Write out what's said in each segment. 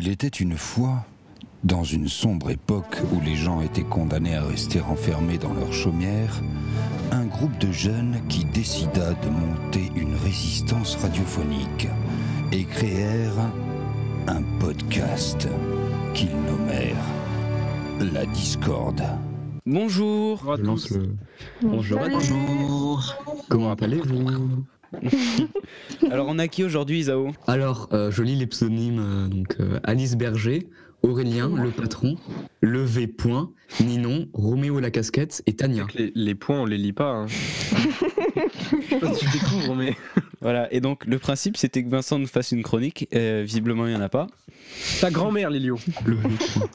Il était une fois, dans une sombre époque où les gens étaient condamnés à rester enfermés dans leur chaumière, un groupe de jeunes qui décida de monter une résistance radiophonique et créèrent un podcast qu'ils nommèrent la Discorde. Bonjour. Je lance le- Bonjour. Salut. Bonjour. Comment appelez-vous? Alors on a qui aujourd'hui Isao? Alors, euh, je lis les pseudonymes euh, donc euh, Alice Berger, Aurélien, le patron, Levé Point, Ninon, Roméo la casquette et Tania. Les, les points, on les lit pas. Hein. Je sais pas si tu découvres, mais. Voilà, et donc le principe c'était que Vincent nous fasse une chronique, euh, visiblement il n'y en a pas. Ta grand-mère, Lilio. Levé Point.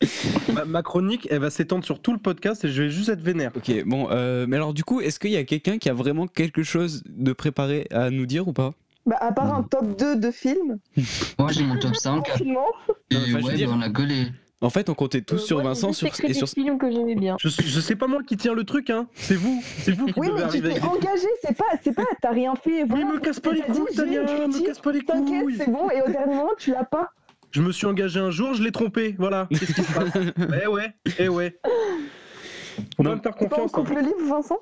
Ma, ma chronique, elle va s'étendre sur tout le podcast et je vais juste être vénère. Ok, bon, euh, mais alors du coup, est-ce qu'il y a quelqu'un qui a vraiment quelque chose de préparé à nous dire ou pas? Bah, à part un top 2 de films, Moi j'ai mon top 5 confinement. et mais je dire- bah, on a collé. En fait, on comptait tous Euh, sur Vincent sur, et sur... films que j'aimais bien. Je, suis- je sais pas moi qui tient le truc, hein. C'est vous. C'est vous qui Oui, mais tu t'es engagé, c'est pas, c'est pas, t'as rien fait. Mais Voilà. me casse pas les couilles, Tania. Me casse pas les T'inquiète, couilles. c'est bon, et au dernier moment, tu l'as pas. Je me suis engagé un jour, je l'ai trompé. Voilà. Qu'est-ce qui se passe? Eh ouais. Eh ouais. Faut Non. pas me faire C'est pas en confiance. hein. couple libre, Vincent?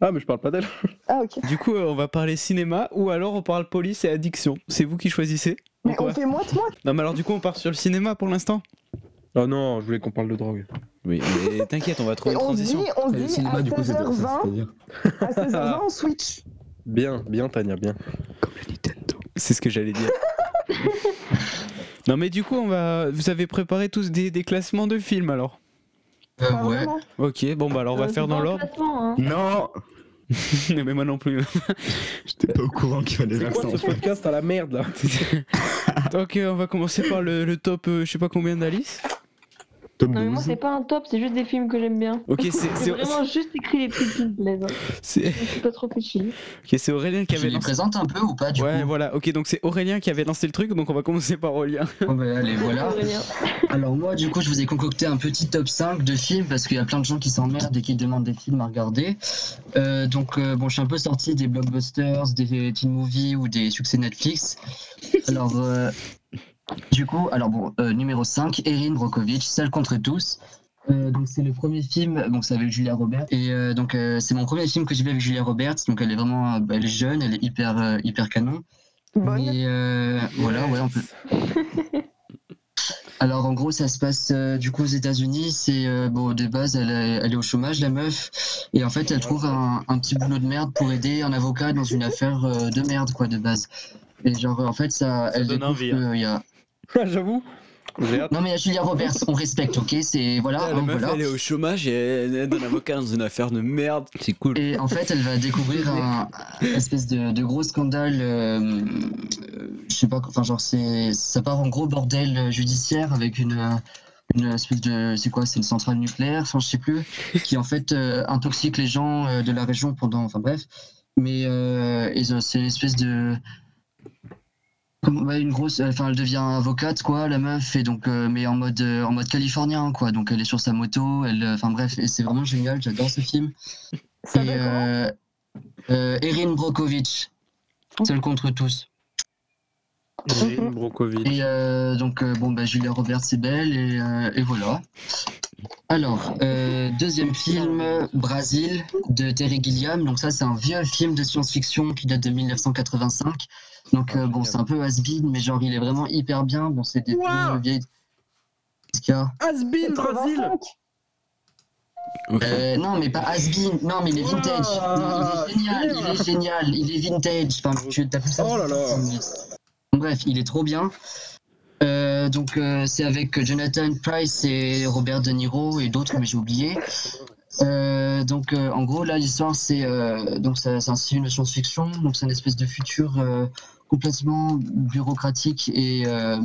Ah, mais je parle pas d'elle. Ah, ok. Du coup, euh, on va parler cinéma ou alors on parle police et addiction. C'est vous qui choisissez Mais Pourquoi on fait. Non, mais alors du coup, on part sur le cinéma pour l'instant? Oh non, je voulais qu'on parle de drogue. Oui, mais t'inquiète, on va trouver Et une on dit, transition. on se Et le dit cinéma, à du coup, c'est 16h20, c'est-à-dire à 16h20, on switch. Bien, bien, Tania, bien. comme le Nintendo. C'est ce que j'allais dire. non, mais du coup, on va. Vous avez préparé tous des, des classements de films alors Euh, ouais. vraiment. Ok, bon, bah alors on va Euh, faire dans l'ordre. hein. Non mais moi non plus. J'étais pas au courant qu'il fallait C'est faire quoi ça. ce podcast à la merde là Donc, euh, on va commencer par le, le top, euh, je sais pas combien d'Alice. Non, mais moi, 12. c'est pas un top, c'est juste des films que j'aime bien. Ok, c'est- vraiment juste écrit les trucs qui me plaisent. c'est Je pas trop fichu. ok, c'est Aurélien qui Je avait les lancé. présente un peu ou pas du Ouais, coup voilà, ok, donc c'est Aurélien qui avait lancé le truc, donc on va commencer par Aurélien. Bon, bah, allez, voilà. Aurélien. Alors moi du coup je vous ai concocté un petit top 5 de films parce qu'il y a plein de gens qui s'emmerdent et qui demandent des films à regarder. Euh, donc euh, bon je suis un peu sorti des blockbusters, des teen movies ou des succès Netflix. Alors euh, du coup alors bon euh, numéro 5 Erin Brockovich, Seul contre tous. Euh, donc c'est le premier film, donc c'est avec Julia Roberts et euh, donc euh, c'est mon premier film que j'ai vu avec Julia Roberts donc elle est vraiment euh, elle est jeune, elle est hyper euh, hyper canon. Bonne. Et euh, voilà ouais on peut Alors en gros ça se passe euh, du coup aux États-Unis. C'est euh, bon de base elle est, elle est au chômage la meuf et en fait elle trouve un, un petit boulot de merde pour aider un avocat dans une affaire euh, de merde quoi de base. Et genre en fait ça, elle donne découvre envie, hein. que y a J'avoue. Non mais il y a Julia Roberts on respecte ok c'est voilà, la hein, meuf, voilà. elle est au chômage et elle aide un avocat dans une affaire de merde. C'est cool. Et en fait, elle va découvrir un, un espèce de, de gros scandale. euh, euh, je sais pas, enfin, genre, c'est, ça part en gros bordel judiciaire avec une, euh, une espèce de. C'est quoi C'est une centrale nucléaire, enfin, je sais plus, qui en fait euh, intoxique les gens euh, de la région pendant. Enfin, bref. Mais euh, ils ont- c'est une espèce de. Ouais, une grosse. Enfin, elle devient avocate, quoi, la meuf, et donc, euh, mais en mode, euh, en mode californien, quoi. Donc, elle est sur sa moto, elle. euh, Enfin, bref, et c'est vraiment génial, j'adore ce film. Ça Et euh, euh, Erin Brockovich, seul contre tous. Erin Brockovich. Et euh, donc, euh, bon, bah, Julia Roberts, c'est belle, et, euh, et voilà. Alors, euh, deuxième film, Brasil, de Terry Gilliam. Donc, ça, c'est un vieux film de science-fiction qui date de 1985. Donc, euh, bon, c'est un peu has-been, mais genre, il est vraiment hyper bien. Bon, c'est des Wow. vieux vieilles. Qu'est-ce qu'il y a Asbin, Brasil 85. Ok. Euh, non, mais pas has-been. Non, mais il est vintage. Il est génial, il est génial, il est vintage. Enfin, tu as plus ça. Oh là là. Bref, il est trop bien. Euh, donc, euh, c'est avec Jonathan Price et Robert De Niro et d'autres, mais j'ai oublié. Euh, donc, euh, en gros, là, l'histoire, c'est euh, donc c'est un de science-fiction. Donc, c'est une espèce de futur euh, complètement bureaucratique et, euh,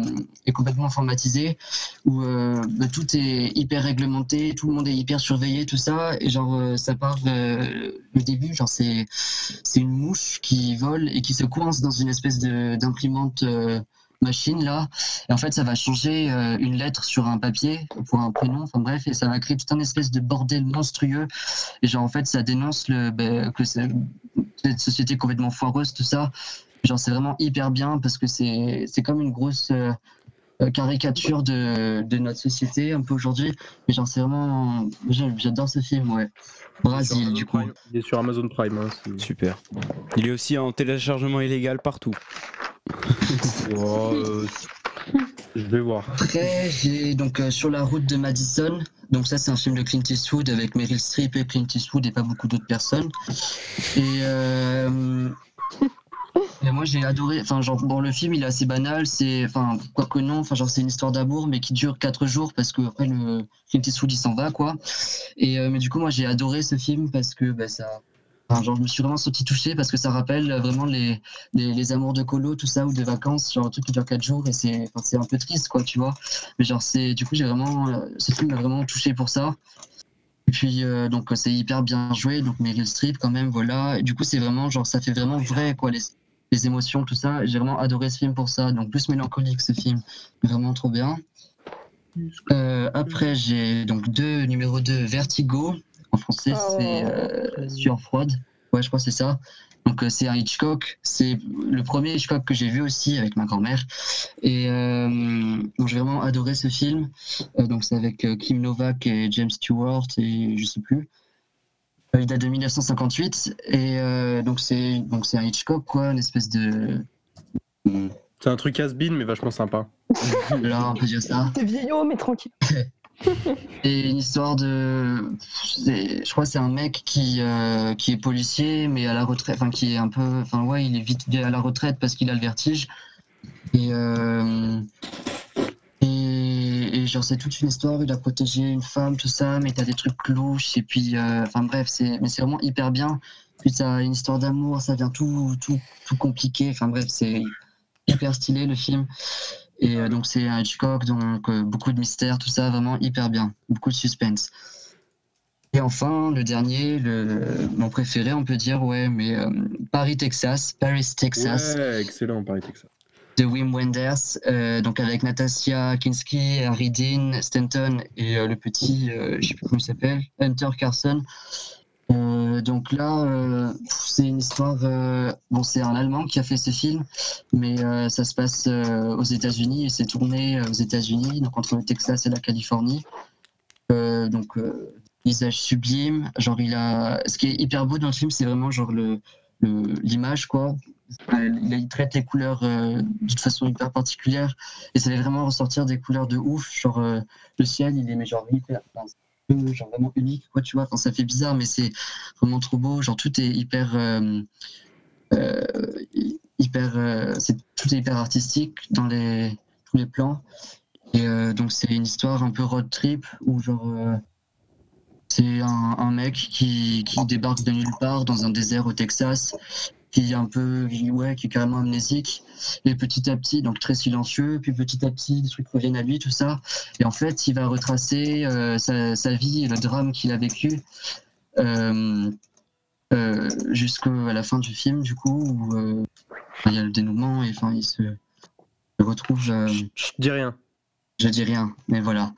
et complètement informatisé où euh, bah, tout est hyper réglementé, tout le monde est hyper surveillé, tout ça. Et genre, ça part le début, genre, c'est c'est une mouche qui vole et qui se coince dans une espèce de- d'imprimante machine là. Et en fait, ça va changer euh, une lettre sur un papier pour un prénom. Enfin bref, et ça va créer tout un espèce de bordel monstrueux. Et genre, en fait, ça dénonce le, ben, que cette société complètement foireuse, tout ça. Genre, c'est vraiment hyper bien parce que c'est c'est comme une grosse. euh, euh, caricature de, de notre société un peu aujourd'hui. Mais genre, c'est vraiment. J'adore ce film, ouais. Brésil, du coup. Prime. Il est sur Amazon Prime. hein, c'est- Super. Il est aussi en téléchargement illégal partout. Oh, euh, Je vais voir. Après, j'ai donc euh, Sur la route de Madison. Donc, ça, c'est un film de Clint Eastwood avec Meryl Streep et Clint Eastwood et pas beaucoup d'autres personnes. Et, euh, et moi, j'ai adoré. Enfin, genre, bon, le film, il est assez banal. C'est, enfin, quoi que non, enfin, genre, c'est une histoire d'amour, mais qui dure 4 jours parce que après, le Clint Eastwood, il s'en va, quoi. Et, euh, mais du coup, moi, j'ai adoré ce film parce que bah, ça. Enfin, genre, je me suis vraiment senti touché parce que ça rappelle vraiment les, les, amours de colo, tout ça, ou des vacances, genre un truc qui dure 4 jours et c'est enfin, un peu triste, quoi, tu vois. Mais genre, c'est du coup, j'ai vraiment. euh, ce film m'a vraiment touché pour ça. Et puis, euh, donc, c'est hyper bien joué, donc Meryl Streep, quand même, voilà. Et du coup, c'est vraiment, genre, ça fait vraiment vrai, quoi, les, les émotions, tout ça. J'ai vraiment adoré ce film pour ça. Donc, plus mélancolique, ce film. Vraiment trop bien. Euh, après, j'ai donc deux, numéro 2, Vertigo. En français, Oh. c'est euh, Sueur froide. Ouais, je crois que c'est ça. Donc, euh, c'est un Hitchcock. C'est le premier Hitchcock que j'ai vu aussi avec ma grand-mère. Et euh, donc, j'ai vraiment adoré ce film. Donc, c'est avec Kim Novak et James Stewart et je sais plus. Il date de 1958. Et euh, donc, c'est donc c'est un Hitchcock, quoi, une espèce de. C'est un truc has-been, mais vachement sympa. Là, on peut dire ça. T'es vieillot, mais tranquille. Et une histoire de. Je crois que c'est un mec qui, euh, qui est policier, mais à la retraite. Enfin, qui est un peu. Enfin, ouais, il est vite à la retraite parce qu'il a le vertige. Et. euh, Et genre, c'est toute une histoire. Il a protégé une femme, tout ça, mais t'as des trucs louches. Et puis. euh, Enfin, bref, c'est mais c'est vraiment hyper bien. Puis t'as une histoire d'amour, ça vient tout, tout, tout compliqué. Enfin, bref, c'est hyper stylé le film. Et euh, donc c'est Hitchcock, donc euh, beaucoup de mystère, tout ça, vraiment hyper bien, beaucoup de suspense. Et enfin, le dernier, mon préféré, on peut dire, ouais, mais Paris, Texas, Paris, Texas, Ouais, excellent, Paris Texas. De Wim Wenders, euh, donc avec Natasha Kinski, Harry Dean, Stanton et euh, le petit, euh, je sais plus comment il s'appelle, Hunter Carson. Euh, donc là, c'est une histoire. bon, c'est un Allemand qui a fait ce film, mais ça se passe aux États-Unis et c'est tourné aux États-Unis, donc entre le Texas et la Californie. Donc, paysage sublime. Genre, il a. Ce qui est hyper beau dans le film, c'est vraiment genre le- l'image, quoi. Il, traite les couleurs euh, d'une façon hyper particulière et ça fait vraiment ressortir des couleurs de ouf. Genre, euh, le ciel, il est mais genre hyper. genre vraiment unique, quoi, tu vois. Ça fait bizarre, mais c'est vraiment trop beau. Genre, tout est hyper. euh, hyper. c'est, tout est hyper artistique dans les, tous les plans. Et donc, c'est une histoire un peu road trip où, genre. c'est un, mec qui débarque de nulle part dans un désert au Texas, qui est un peu, ouais, qui est carrément amnésique, et petit à petit, donc très silencieux, puis petit à petit, des trucs reviennent à lui, tout ça. Et en fait, il va retracer euh, sa, sa vie et le drame qu'il a vécu euh, euh, jusqu'à la fin du film, du coup, où il y a le dénouement et enfin, il se, retrouve. Je dis rien. je dis rien, mais voilà.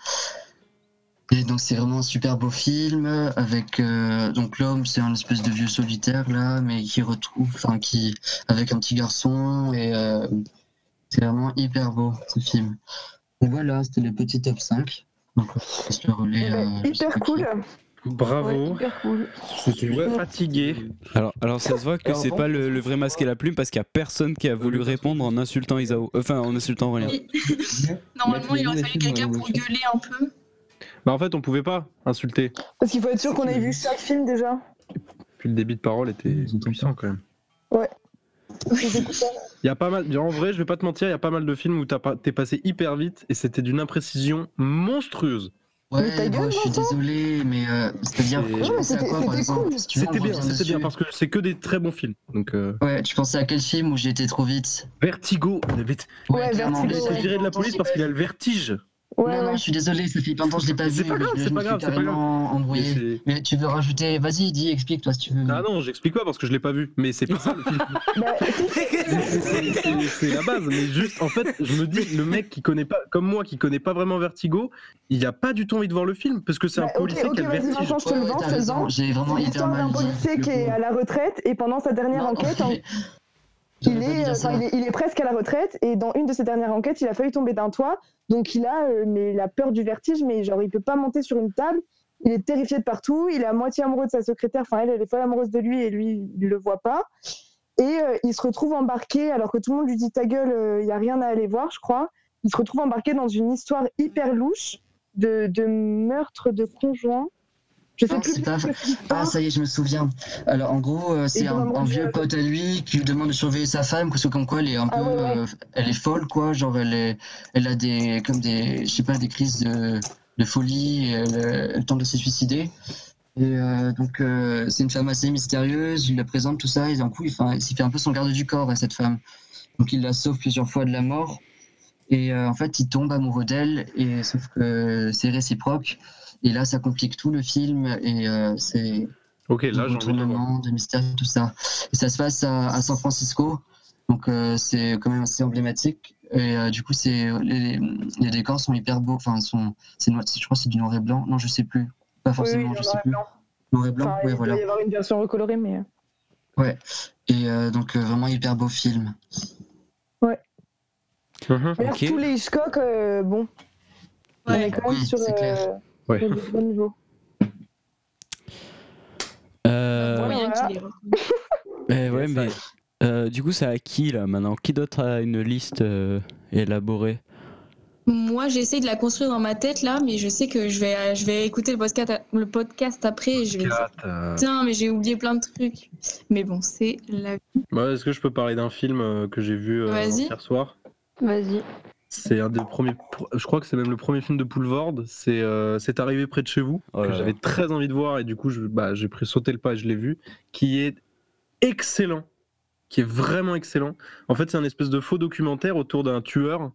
Et donc c'est vraiment un super beau film avec euh, donc l'homme c'est un espèce de vieux solitaire là mais qui retrouve enfin qui avec un petit garçon et euh, c'est vraiment hyper beau ce film. Donc voilà c'était le petit top 5. Donc le relais. Bah, euh, je sais hyper cool. Bravo. Ouais, hyper cool. C'était fatigué. Alors, alors ça se voit que c'est pas le, le vrai masque et la plume parce qu'il y a personne qui a voulu répondre en insultant Isao. Enfin, en insultant Aurélien. Normalement, il aurait fallu quelqu'un pour gueuler un peu. Bah en fait, on pouvait pas insulter. Parce qu'il faut être sûr qu'on ait vu chaque film déjà. Puis le débit de parole était puissant quand même. Écouteurs. Il y a pas mal. En vrai, je vais pas te mentir, il y a pas mal de films où t'as pas- t'es passé hyper vite et c'était d'une imprécision monstrueuse. Mais ta Ouais, gueule, bon, je suis désolé mais euh, c'est-à-dire Ouais, c'était- cool. C'était bien, c'était bien parce que c'est que des très bons films. Donc euh, Ouais, tu pensais à quel film où j'ai été trop vite? Vertigo, Ouais, clairement. Vertigo, il ouais. de la police parce qu'il a le vertige. Ouais, non, non, je suis désolé, ça fait plein de temps que je l'ai pas C'est vu. pas grave, c'est pas grave, c'est pas Mais embrouillé. c'est- Mais tu veux rajouter, vas-y, dis, explique-toi si tu veux. Ah non, j'explique pas parce que je l'ai pas vu. Mais c'est pas ça le film. Bah, C'est- c'est- c'est- C'est la base. Mais juste, en fait, je me dis, le mec qui connaît pas, comme moi, qui connaît pas vraiment Vertigo, il a pas du tout envie de voir le film parce que c'est un Bah, policier qui a le vertige. Vincent, je te le vends. J'ai vraiment C'est hyper mal d'un dit. policier qui est à la retraite et pendant sa dernière enquête, il est, euh, enfin, il, est, il est presque à la retraite et dans une de ses dernières enquêtes, il a failli tomber d'un toit. Donc il a, euh, mais il a peur du vertige, mais genre il peut pas monter sur une table. Il est terrifié de partout. Il est à moitié amoureux de sa secrétaire. Enfin, elle, elle est folle amoureuse de lui et lui, il le voit pas. Et euh, il se retrouve embarqué, alors que tout le monde lui dit ta gueule, il y a rien à aller voir, je crois. Il se retrouve embarqué dans une histoire hyper louche de, de meurtre de conjoint. Je sais Ah, plus. pas- Ah, ça y est, je me souviens. Alors, en gros, euh, c'est un, vieux je- pote à lui qui lui demande de surveiller sa femme, parce que comme quoi, elle est un Ah peu, ouais, ouais. euh, elle est folle, quoi. Genre, elle est, elle a des, comme des, je sais pas, des crises de, de folie. Elle, euh, elle tente de se suicider. Et euh, donc, euh, c'est une femme assez mystérieuse. Il la présente tout ça, et d'un coup, il, s'y fait un peu son garde du corps à cette femme. Donc, il la sauve plusieurs fois de la mort. Et euh, en fait, il tombe amoureux d'elle, et sauf que c'est réciproque. Et là, ça complique tout le film, et euh, c'est Ok, là, envie de de mystère, tout ça. Et ça se passe à, à San Francisco, donc euh, c'est quand même assez emblématique. Et euh, du coup, c'est les, les décors sont hyper beaux. Enfin, sont, c'est noir- je crois que c'est du noir et blanc. Non, je sais plus. Pas Oui, forcément, oui, je en sais noir et plus. blanc. Noir et blanc, Enfin, ouais, il voilà. doit y avoir une version recolorée, mais. Ouais. Et euh, donc euh, vraiment hyper beau film. Là, Ok. tous les Hitchcock, euh, bon, on Ouais. est quand même Oui, sur, c'est clair. euh, Ouais. du bon niveau. Euh, Voilà. Moyen qu'il ait reconnu. eh ouais, mais euh, du coup, c'est à qui là maintenant? Qui d'autre a une liste euh, élaborée? Moi, j'essaie de la construire dans ma tête là, mais je sais que je vais, je vais écouter le podcast, le podcast après et je vais dire euh, Putain, mais j'ai oublié plein de trucs. Mais bon, c'est la ouais, Est-ce que je peux parler d'un film que j'ai vu euh, hier soir? Vas-y. C'est un des premiers. pr- Je crois que c'est même le premier film de Poulvord. C'est euh, C'est arrivé près de chez vous que j'avais très envie de voir et du coup bah, j'ai pris sauter le pas et je l'ai vu. Qui est excellent, qui est vraiment excellent. En fait, c'est un espèce de faux documentaire autour d'un tueur.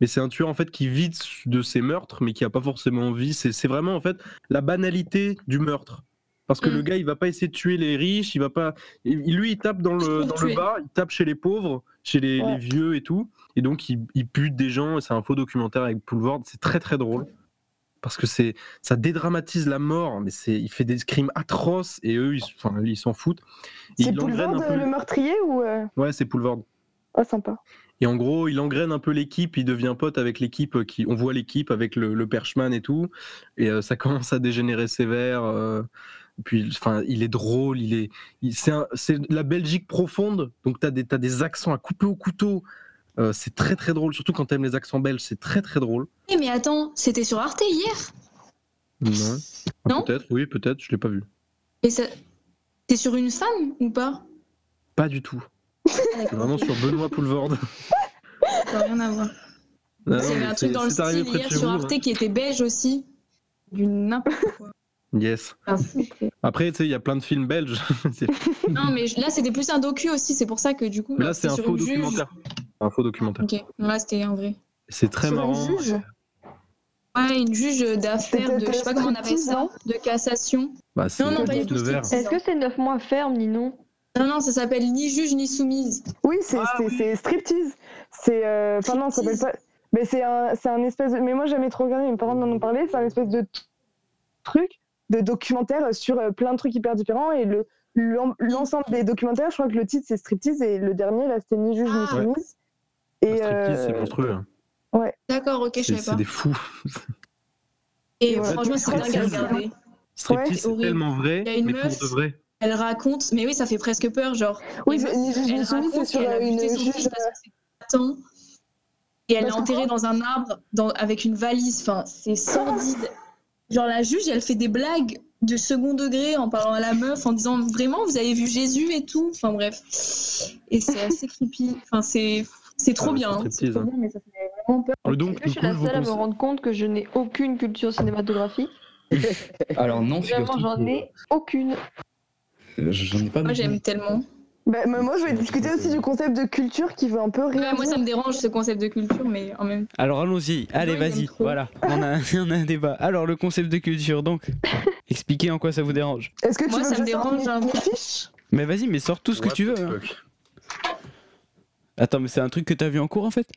Mais c'est un tueur en fait qui vit de ses meurtres, mais qui a pas forcément envie. C'est c'est vraiment en fait la banalité du meurtre. Parce que Mm. le gars, il va pas essayer de tuer les riches, il va pas. il- Lui, il tape dans le, dans bas, il tape chez les pauvres, chez les, Ouais. les vieux et tout. Et donc, il, il bute des gens. et C'est un faux documentaire avec Poulvord. C'est très très drôle. Parce que c'est ça dédramatise la mort, mais c'est il fait des crimes atroces et eux, ils s'en foutent. C'est Poulvord, peu. le meurtrier ou. euh, Ouais, c'est Poulvord. Oh, sympa. Et en gros, il engraine un peu l'équipe, il devient pote avec l'équipe, qui, on voit l'équipe avec le, le Perchman et tout, et euh, ça commence à dégénérer sévère. euh, puis, enfin, il est drôle, il est, c'est, la Belgique profonde, donc t'as des, t'as des accents à couper au couteau. euh, c'est très très drôle, surtout quand t'aimes les accents belges, c'est très très drôle. Eh, mais attends, c'était sur Arte hier Non. Ah, Non peut-être, oui, peut-être, je l'ai pas vu. Et ça. T'es sur une femme ou pas? Pas du tout. C'est vraiment sur Benoît Poulvord. Ça n'a rien à voir. Il y avait un truc dans le style hier sur Arte hein. qui était belge aussi. Du n'importe quoi. Yes. C'était- Après, tu sais, il y a plein de films belges. Non, mais là, c'était plus un docu aussi. C'est pour ça que du coup. Là, c'est un faux une documentaire. Un faux documentaire. Ok, là, c'était un vrai. C'est très Sur une marrant. juge Ouais, une juge d'affaires de. Je sais pas comment on appelle ça. De cassation. Bah, Non, non, pas du tout. Est-ce que c'est 9 mois ferme, ni non Non, non, ça s'appelle ni juge ni soumise. Oui, c'est Ah, c'est- oui. striptease. C'est. euh, Enfin, non, ça s'appelle pas. Mais c'est un, c'est un espèce de. Mais moi, j'ai jamais trop regardé, mes parents m'en ont parlé. C'est un espèce de truc, de documentaire sur euh, plein de trucs hyper différents. Et le l'en- l'ensemble des documentaires, je crois que le titre, c'est striptease. Et le dernier, là, c'était ni juge ni Ah. soumise. Le Et. striptease, c'est euh, monstrueux. hein. D'accord, ok, je C'est savais c'est pas. des fous. Et Ouais. franchement, c'est dingue à Striptease. regarder. Striptease, c'est c'est tellement vrai, Il y a une mais pour meuf- de vrai. Elle raconte, mais oui, ça fait presque peur, genre. Oui, c'est- ni juge ni soumise, c'est sur euh, une juge. parce que c'est Satan. Et elle Bah, l'a je enterré dans un arbre dans, avec une valise. Enfin, c'est sordide. Genre, la juge, elle fait des blagues de second degré en parlant à la meuf, en disant vraiment, vous avez vu Jésus et tout? Enfin, bref. Et c'est assez creepy. Enfin, c'est. C'est trop Ah, bien, c'est hein. c'est striptease, trop hein. bien, mais ça fait vraiment peur. Donc, Est-ce que du je suis coup, la seule à me rendre compte que je n'ai aucune culture cinématographique? Alors non, Vraiment, j'en ai aucune. J'en ai pas Moi, j'aime tellement. Bah, mais moi, je vais discuter aussi du concept de culture qui veut un peu Ouais, rien moi, ça me dérange ce concept de culture, mais en même temps. Alors allons-y, allez vas-y, voilà, on a, on a un débat. Alors le concept de culture, donc, expliquez en quoi ça vous dérange. Est-ce que tu Moi, veux ça que me dérange un fiches? Mais vas-y, mais sors tout ce que tu veux. the hein. fuck. Attends, mais c'est un truc que t'as vu en cours en fait?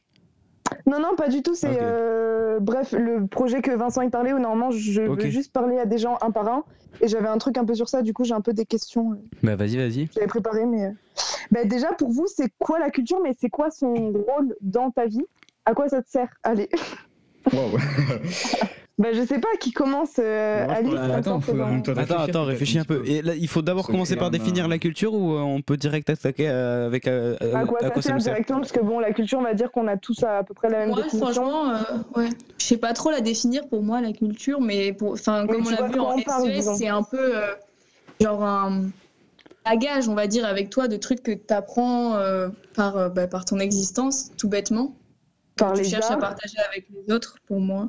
Non, non, pas du tout. C'est euh, bref le projet que Vincent y parlait où normalement je Ok. veux juste parler à des gens un par un. Et j'avais un truc un peu sur ça. Du coup, j'ai un peu des questions. euh, Bah vas-y, vas-y. J'avais préparé, mais euh, bah, déjà pour vous, c'est quoi la culture Mais c'est quoi son rôle dans ta vie? À quoi ça te sert? Allez. Bah, je sais pas qui commence. euh, Moi, Alice, ça, Attends, faut en réfléchir, réfléchis un peu. petit Et là, il faut d'abord commencer par un- définir la culture ou euh, on peut direct attaquer euh, avec euh, À quoi ça sert sert directement Parce que bon, la culture, on va dire qu'on a tous à, à peu près la même Moi, définition. franchement, euh, ouais. Je sais pas trop la définir pour moi, la culture, mais pour, enfin, Mais comme on tu l'a vu quoi en SES, disons. c'est un peu euh, genre un bagage, on va dire, avec toi de trucs que tu apprends par, euh, bah, par ton existence, tout bêtement. que Par tu les cherches à partager avec les autres, pour moi.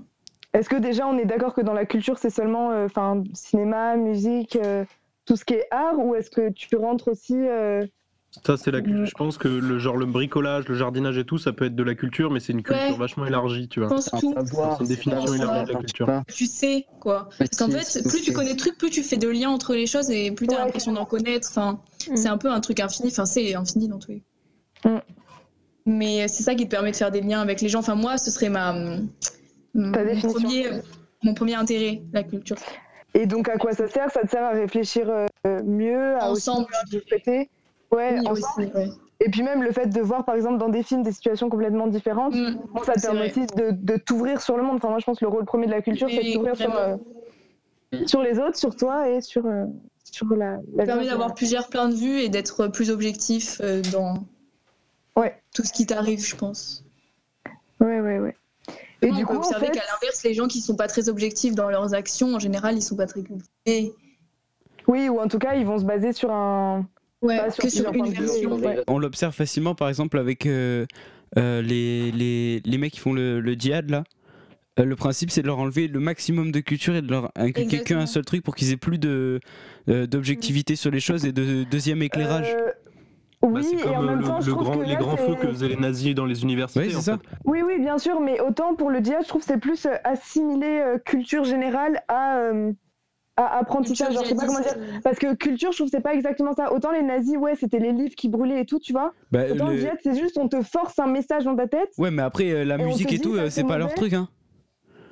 Est-ce que déjà on est d'accord que dans la culture c'est seulement euh, enfin cinéma, musique, euh, tout ce qui est art ou est-ce que tu rentres aussi euh, Ça, c'est la culture. Je pense que le genre le bricolage, le jardinage et tout, ça peut être de la culture, mais c'est une culture Ouais. vachement élargie, tu Je vois. pense C'est une définition élargie de la un culture. Tu sais, quoi. Parce qu'en fait, plus tu connais le truc, plus tu fais de liens entre les choses et plus tu as Ouais, l'impression d'en connaître. Enfin, Mm. c'est un peu un truc infini. Enfin, c'est infini dans tous les Mm. Mais c'est ça qui te permet de faire des liens avec les gens. Enfin, moi, ce serait ma, Ta définition. premier, mon premier intérêt, la culture. Et donc à quoi ça sert? Ça te sert à réfléchir euh, mieux, à Ensemble, interpréter. Ouais, Oui, ensemble. aussi, ouais. Et puis même le fait de voir par exemple dans des films des situations complètement différentes, Mm. bon, ça te permet vrai. aussi de, de t'ouvrir sur le monde. Enfin, moi je pense que le rôle premier de la culture Oui, c'est de oui, t'ouvrir sur, euh, sur les autres, sur toi et sur, euh, sur la, la Ça permet d'avoir plusieurs points de vue et d'être plus objectif euh, dans Ouais. tout ce qui t'arrive, je pense. Ouais, ouais, ouais. Et on du peut coup, en observer fait, qu'à l'inverse, les gens qui sont pas très objectifs dans leurs actions, en général, ils sont pas très cultivés. oui, ou en tout cas, ils vont se baser sur un. Ouais, Pas sur que sur plusieurs une points de vue, version. ouais. On l'observe facilement par exemple avec euh, euh, les, les, les mecs qui font le, le djihad là. Euh, le principe c'est de leur enlever le maximum de culture et de leur inculquer qu'un seul truc pour qu'ils aient plus de euh, d'objectivité sur les choses et de deuxième éclairage. Bah, oui, c'est et comme en même le, temps, je le grand, que les là, grands feux que faisaient les nazis dans les universités. Oui, c'est en ça. fait. Oui, oui, bien sûr, mais autant pour le djihad, je trouve que c'est plus euh, assimiler euh, culture générale à, euh, à apprentissage. Genre, je sais pas comment dire. Parce que culture, je trouve que c'est pas exactement ça. Autant les nazis, ouais, c'était les livres qui brûlaient et tout, tu vois. Bah, Autant le le- djihad, c'est juste on te force un message dans ta tête. Ouais, mais après euh, la Et musique et dit, tout, c'est pas leur truc. Hein.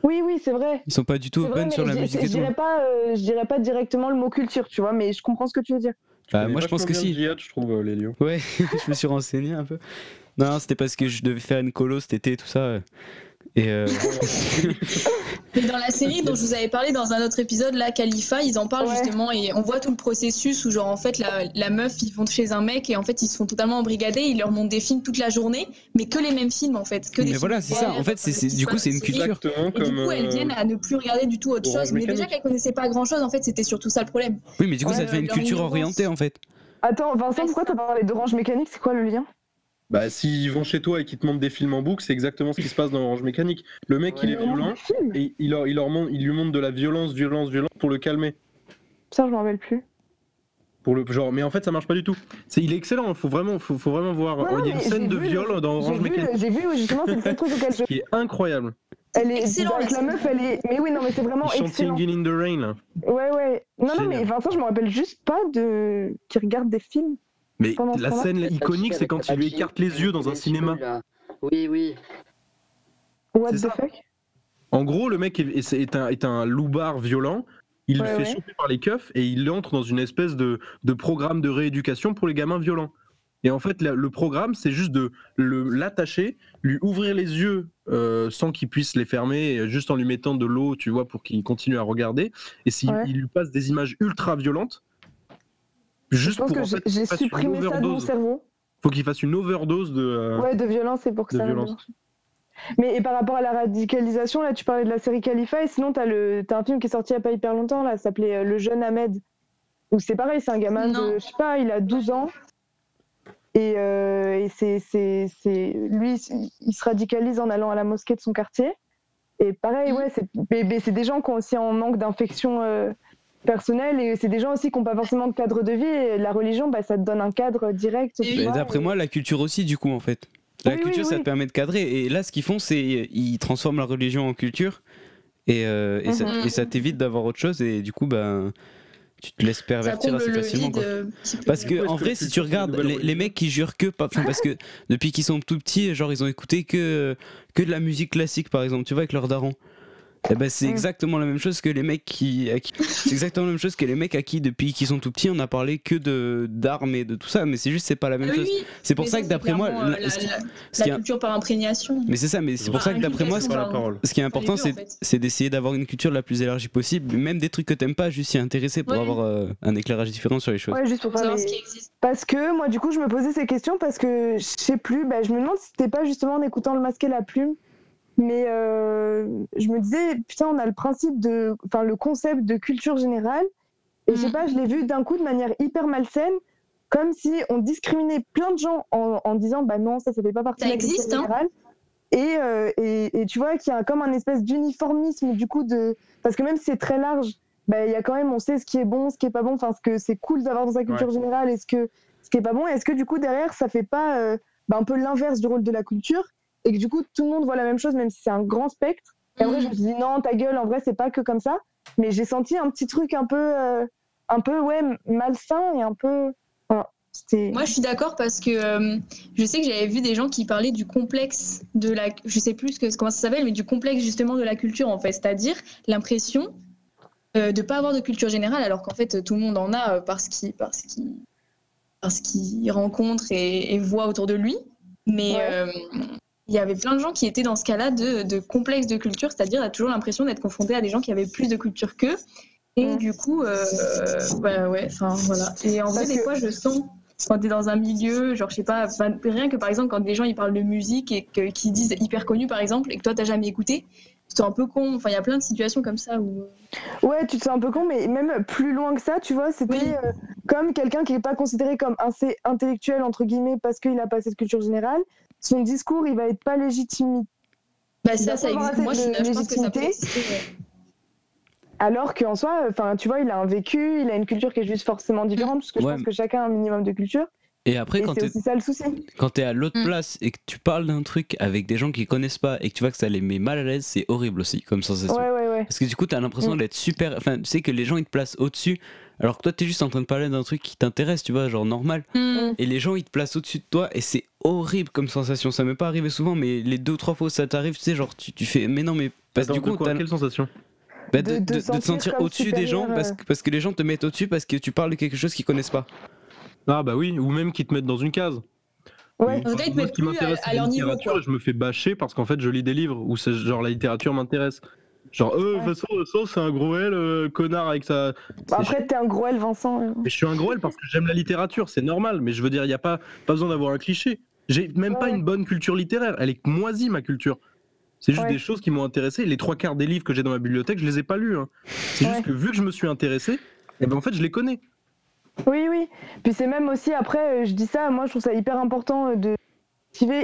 Oui, oui, c'est vrai. Ils sont pas du tout vrai, open sur la je- musique je et tout. dirais pas, euh, je dirais pas directement le mot culture, tu vois, mais je comprends ce que tu veux dire. Bah, moi je pense que si. je trouve, euh, Lélio. Ouais, je me suis renseigné un peu. Non, c'était parce que je devais faire une colo cet été, tout ça. Euh, Et euh, Mais dans la série dont je vous avais parlé dans un autre épisode, là, Khalifa, ils en parlent Ouais. justement et on voit tout le processus où, genre, en fait, la, la meuf, ils vont chez un mec et en fait, ils se font totalement embrigader, ils leur montrent des films toute la journée, mais que les mêmes films, en fait. Que des Mais voilà, c'est ça. En fait, c'est- du coup, c'est une culture. Exactement Et comme. du coup, elles euh, viennent à ne plus regarder du tout autre chose. Mais déjà qu'elles connaissaient pas grand chose, en fait, c'était surtout ça le problème. oui, mais du coup, Ouais, ça devient une culture orientée en fait. Attends, Vincent, pourquoi t'as parlé d'Orange Mécanique? C'est quoi le lien? Bah, s'ils vont chez toi et qu'ils te montrent des films en boucle, c'est exactement ce qui se passe dans Orange Mécanique. Le mec, il est violent et il, leur, il, leur montre, il lui montre de la violence, violence, violence pour le calmer. Ça, je m'en rappelle plus. Pour le genre, mais en fait, ça marche pas du tout. C'est, il est excellent. Faut vraiment, faut, faut vraiment voir. Ouais, il y a une scène de vu viol dans J'ai Orange vu, Mécanique j'ai vu, justement, c'est le seul truc auquel je. qui est incroyable. Elle est Excellent, avec la meuf, elle est. Mais oui, non, mais c'est vraiment Il chante excellent. In the Rain. là. Ouais, ouais. Non, non, mais Vincent, je me rappelle juste pas de. qui regarde des films. Mais Pendant la scène iconique, c'est quand il lui écarte les yeux dans un cinéma. là. Oui, oui. What C'est the ça. fuck? En gros, le mec est, est- est un, est un loupard violent. Il Ouais, le fait ouais. choper par les keufs et il entre dans une espèce de, de programme de rééducation pour les gamins violents. Et en fait, la- le programme, c'est juste de le- l'attacher, lui ouvrir les yeux euh, sans qu'il puisse les fermer, juste en lui mettant de l'eau, tu vois, pour qu'il continue à regarder. Et s'il Ouais. lui passe des images ultra violentes, Je juste pense pour que en j'ai fait, j'ai supprimé ça de mon overdose. cerveau. Faut qu'il fasse une overdose de. euh, Ouais, de violence, c'est pour que de ça. violence. Mais et par rapport à la radicalisation, là, tu parlais de la série Khalifa, et sinon, t'as le... as un film qui est sorti il y a pas hyper longtemps, là, ça s'appelait euh, Le Jeune Ahmed. Où c'est pareil, c'est un gamin Non. de, je sais pas, il a 12 ans. Et, euh, et c'est, c'est, c'est, lui, il se radicalise en allant à la mosquée de son quartier. Et pareil, Mhm. ouais, c'est, mais, mais c'est des gens qui ont aussi en manque d'infection euh, personnelle, et c'est des gens aussi qui n'ont pas forcément de cadre de vie. Et la religion, bah, ça te donne un cadre direct. Et D'après et- moi, la culture aussi, du coup, en fait. La Oui, oui, culture, ça oui. te permet de cadrer. Et là, ce qu'ils font, c'est ils transforment la religion en culture. Et, euh, et, ça, Mhm. et ça t'évite d'avoir autre chose. Et du coup, ben, tu te laisses pervertir assez le facilement. quoi. euh. Parce que en vrai, si tu regardes les, mecs qui jurent que, pas- parce que depuis qu'ils sont tout petits, genre ils ont écouté que que de la musique classique par exemple, tu vois avec leur daron. Et ben c'est exactement la même chose que les mecs qui, à qui- c'est exactement la même chose que les mecs à qui depuis qu'ils sont tout petits on a parlé que de d'armes et de tout ça, mais c'est juste c'est pas la même oui, chose. oui. C'est pour Mais ça que d'après moi, clairement, euh, la- la, la- la culture par imprégnation. mais c'est ça, mais c'est pour ça que d'après moi, ce- pas la ce qui est important, c'est en fait. c'est d'essayer d'avoir une culture la plus élargie possible, même des trucs que t'aimes pas, juste s'y intéresser pour Ouais. avoir euh, un éclairage différent sur les choses. Ouais, juste pour qui existe. Parce que moi, du coup, je me posais ces questions parce que je sais plus, bah, je me demande si c'était pas justement en écoutant le masque et la plume, mais euh, je me disais, putain, on a le principe de, enfin, le concept de culture générale, et je sais pas, je l'ai vu d'un coup de manière hyper malsaine, comme si on discriminait plein de gens en, en disant, bah non, ça, ça fait pas partie Ça de la culture hein. générale. Et, euh, et, et tu vois qu'il y a comme un espèce d'uniformisme, du coup, de. Parce que même si c'est très large, bah, il y a quand même, on sait ce qui est bon, ce qui est pas bon, enfin, ce que c'est cool d'avoir dans sa culture générale et ce, que, ce qui est pas bon. Est-ce que du coup, derrière, ça fait pas euh, bah, un peu l'inverse du rôle de la culture? Et que du coup, tout le monde voit la même chose, même si c'est un grand spectre Et après, je me suis dit, non, ta gueule, en vrai, c'est pas que comme ça. Mais j'ai senti un petit truc un peu, euh, un peu ouais, malsain et un peu. Voilà. C'était. Moi, je suis d'accord parce que euh, je sais que j'avais vu des gens qui parlaient du complexe de la. Je sais plus ce que, comment ça s'appelle, mais du complexe justement de la culture en fait. C'est-à-dire l'impression euh, de pas avoir de culture générale alors qu'en fait tout le monde en a parce qu'il parce parce qu'il rencontre et, et voit autour de lui. Mais Ouais. Euh, il y avait plein de gens qui étaient dans ce cas-là de, de complexe de culture, c'est-à-dire a toujours l'impression d'être confronté à des gens qui avaient plus de culture qu'eux. Et du coup, euh, bah ouais, enfin voilà. Et en vrai, Parce des que- fois, je sens quand t'es dans un milieu, genre je sais pas, rien que par exemple quand des gens ils parlent de musique et qu'ils disent hyper connu par exemple et que toi t'as jamais écouté, c'est un peu con. Enfin, il y a plein de situations comme ça où. Ouais, tu te sens un peu con, mais même plus loin que ça, tu vois, c'était Oui. euh, comme quelqu'un qui n'est pas considéré comme assez intellectuel, entre guillemets, parce qu'il a pas cette culture générale. Son discours, il va être pas légitime. Bah ça, ça existe. Moi, je, pense que ça peut exister. Alors qu'en soi, enfin, tu vois, il a un vécu, il a une culture qui est juste forcément différente, parce que je pense que chacun a un minimum de culture. Et après, Et quand c'est t'es aussi ça le souci. quand t'es à l'autre Mm. place et que tu parles d'un truc avec des gens qui connaissent pas et que tu vois que ça les met mal à l'aise, c'est horrible aussi comme sensation. Ouais, ouais, ouais. Parce que du coup, t'as l'impression Mm. d'être super. Enfin, tu sais que les gens ils te placent au-dessus, alors que toi t'es juste en train de parler d'un truc qui t'intéresse, tu vois, genre normal. Hmm. Et les gens ils te placent au-dessus de toi et c'est horrible comme sensation. Ça m'est pas arrivé souvent, mais les deux ou trois fois où ça t'arrive, tu sais, genre tu, tu fais. Mais non, mais. Parce que Attends, du coup, quoi Quelle sensation bah, De- de, de de- de te sentir au-dessus des gens supérieur, parce, euh. que- parce que les gens te mettent au-dessus parce que tu parles de quelque chose qu'ils connaissent pas. Ah bah oui, ou même qu'ils te mettent dans une case. Ouais. En Moi, mettent ce qui m'intéresse, c'est la littérature, quoi. Je me fais bâcher parce qu'en fait, je lis des livres où c'est genre la littérature m'intéresse. Genre, euh, de toute façon, c'est un gros L, euh, connard, avec sa. Bah, après, t'es un gros L, Vincent. euh. Mais je suis un gros L parce que j'aime la littérature, c'est normal, mais je veux dire, il n'y a pas, pas besoin d'avoir un cliché. J'ai même pas une bonne culture littéraire, elle est moisie, ma culture. C'est juste Ouais. des choses qui m'ont intéressé. Les trois quarts des livres que j'ai dans ma bibliothèque, je les ai pas lus. hein. C'est Ouais. juste que vu que je me suis intéressé, eh ben en fait, je les connais. Oui, oui. Puis c'est même aussi, après, euh, je dis ça, moi je trouve ça hyper important euh, de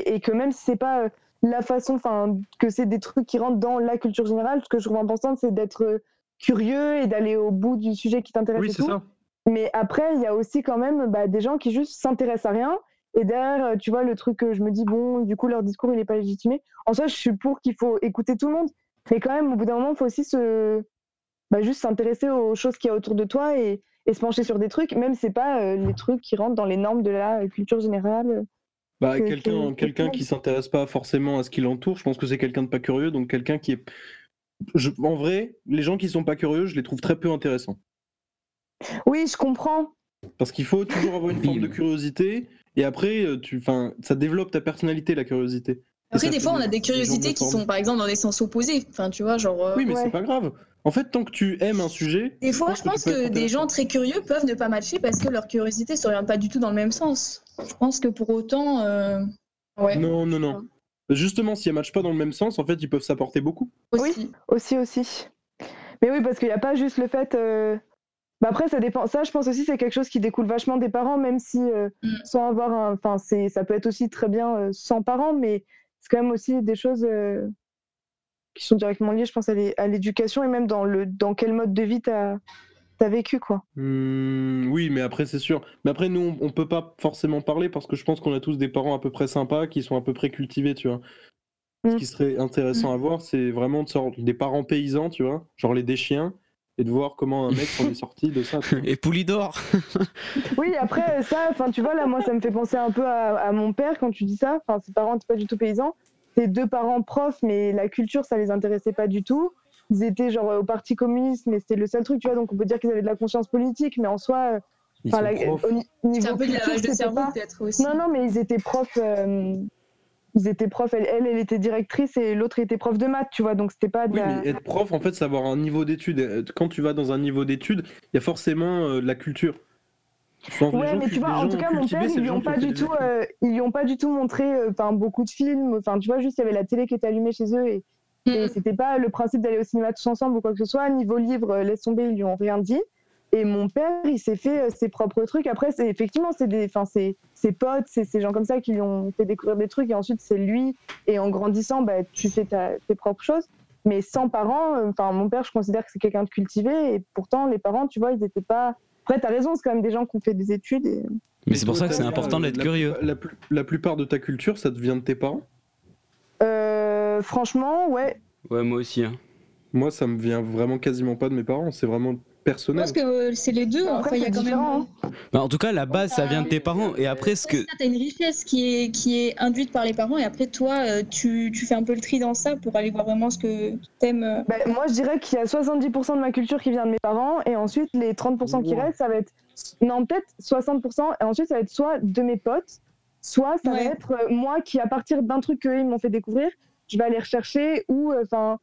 et que même si c'est pas la façon, enfin, que c'est des trucs qui rentrent dans la culture générale, ce que je trouve important, c'est d'être euh, curieux et d'aller au bout du sujet qui t'intéresse Oui, c'est ça. Mais après, il y a aussi quand même bah, des gens qui juste s'intéressent à rien. Et derrière, euh, tu vois, le truc que je me dis, bon, du coup, leur discours, il n'est pas légitimé. En soi, je suis pour qu'il faut écouter tout le monde. Mais quand même, au bout d'un moment, il faut aussi se... bah, juste s'intéresser aux choses qu'il y a autour de toi et, et se pencher sur des trucs, même si c'est pas euh, les trucs qui rentrent dans les normes de la culture générale. Bah, que- quelqu'un que- quelqu'un que- qui s'intéresse pas forcément à ce qui l'entoure, je pense que c'est quelqu'un de pas curieux, donc quelqu'un qui est. Je- en vrai, les gens qui sont pas curieux, je les trouve très peu intéressants. Oui, je comprends. Parce qu'il faut toujours avoir une forme de curiosité, et après, euh, tu, enfin, ça développe ta personnalité, la curiosité. Après, des fois, on a des curiosités qui sont par exemple dans des sens opposés. Enfin, tu vois, genre. euh, Oui, mais Ouais. c'est pas grave. En fait, tant que tu aimes un sujet, Des fois, pense je pense que des gens très curieux peuvent ne pas matcher parce que leur curiosité ne s'oriente pas du tout dans le même sens. Je pense que pour autant. euh, Ouais. non, non, non. Justement, si elles matchent pas dans le même sens, en fait, ils peuvent s'apporter beaucoup. Aussi. Aussi, aussi. Mais oui, parce qu'il n'y a pas juste le fait. euh, Bah après, ça dépend. Ça, je pense aussi, c'est quelque chose qui découle vachement des parents, même si euh, Mm. sans avoir un. Enfin, c'est... ça peut être aussi très bien euh, sans parents, mais c'est quand même aussi des choses euh, qui sont directement liées, je pense, à, l'é- à l'éducation et même dans, le... dans quel mode de vie tu as... vécu, quoi. Hmm, oui, mais après, c'est sûr. Mais après, nous, on, on peut pas forcément parler parce que je pense qu'on a tous des parents à peu près sympas qui sont à peu près cultivés, tu vois. Ce Mm. qui serait intéressant à voir, c'est vraiment de sorte des parents paysans, tu vois, genre les déchiens, et de voir comment un mec s'en est sorti de ça. Et Poulidor Oui, après, ça, enfin, tu vois, là, moi, ça me fait penser un peu à, à mon père quand tu dis ça. Enfin, ses parents n'étaient pas du tout paysans. Ses deux parents profs, mais la culture, ça les intéressait pas du tout. Ils étaient genre au parti communiste, mais c'était le seul truc, tu vois. Donc, on peut dire qu'ils avaient de la conscience politique, mais en soi, euh, enfin, la- au niveau un peu de culture, de cerveau pas- peut-être aussi. Non, non, mais ils étaient profs. euh, Ils étaient profs. Elle, elle, elle était directrice et l'autre était prof de maths, tu vois. Donc, c'était pas de Oui, la- mais être prof, en fait, c'est avoir un niveau d'études. Euh, Quand tu vas dans un niveau d'études, il y a forcément euh, de la culture. Je pense que les Ouais, gens mais tu vois, en tout cas, mon père, ils lui ont pas du tout, euh, ils lui ont pas du tout montré, euh, enfin, beaucoup de films. Enfin, tu vois, juste il y avait la télé qui était allumée chez eux et, et Mm. c'était pas le principe d'aller au cinéma tous ensemble ou quoi que ce soit. Niveau livre, euh, laisse tomber, ils lui ont rien dit. Et mon père, il s'est fait euh, ses propres trucs. Après, c'est effectivement, c'est des, enfin, c'est ses potes, c'est ces gens comme ça qui lui ont fait découvrir des trucs. Et ensuite, c'est lui. Et en grandissant, bah, tu fais ta- tes propres choses. Mais sans parents, euh, enfin, mon père, je considère que c'est quelqu'un de cultivé. Et pourtant, les parents, tu vois, ils étaient pas. Après, t'as raison, c'est quand même des gens qui ont fait des études. Et... Mais c'est pour ça que c'est important d'être curieux. La plupart de ta culture, ça te vient de tes parents? Euh, franchement, ouais. Ouais, moi aussi. hein. Moi, ça me vient vraiment quasiment pas de mes parents. C'est vraiment Je personnel. pense que euh, c'est les deux. Après, Enfin, il y a quand même. différent, Bah, en tout cas, la base, ça vient de tes parents. Et après, ce que. Tu as une richesse qui est, qui est induite par les parents et après toi, euh, tu, tu fais un peu le tri dans ça pour aller voir vraiment ce que t'aimes. euh. Bah, moi, je dirais qu'il y a 70% de ma culture qui vient de mes parents, et ensuite, les 30% qui restent, ça va être. Non, peut-être 60%, et ensuite, ça va être soit de mes potes, soit ça Ouais. va être moi qui, à partir d'un truc qu'eux, ils m'ont fait découvrir, je vais aller rechercher, ou euh, enfin,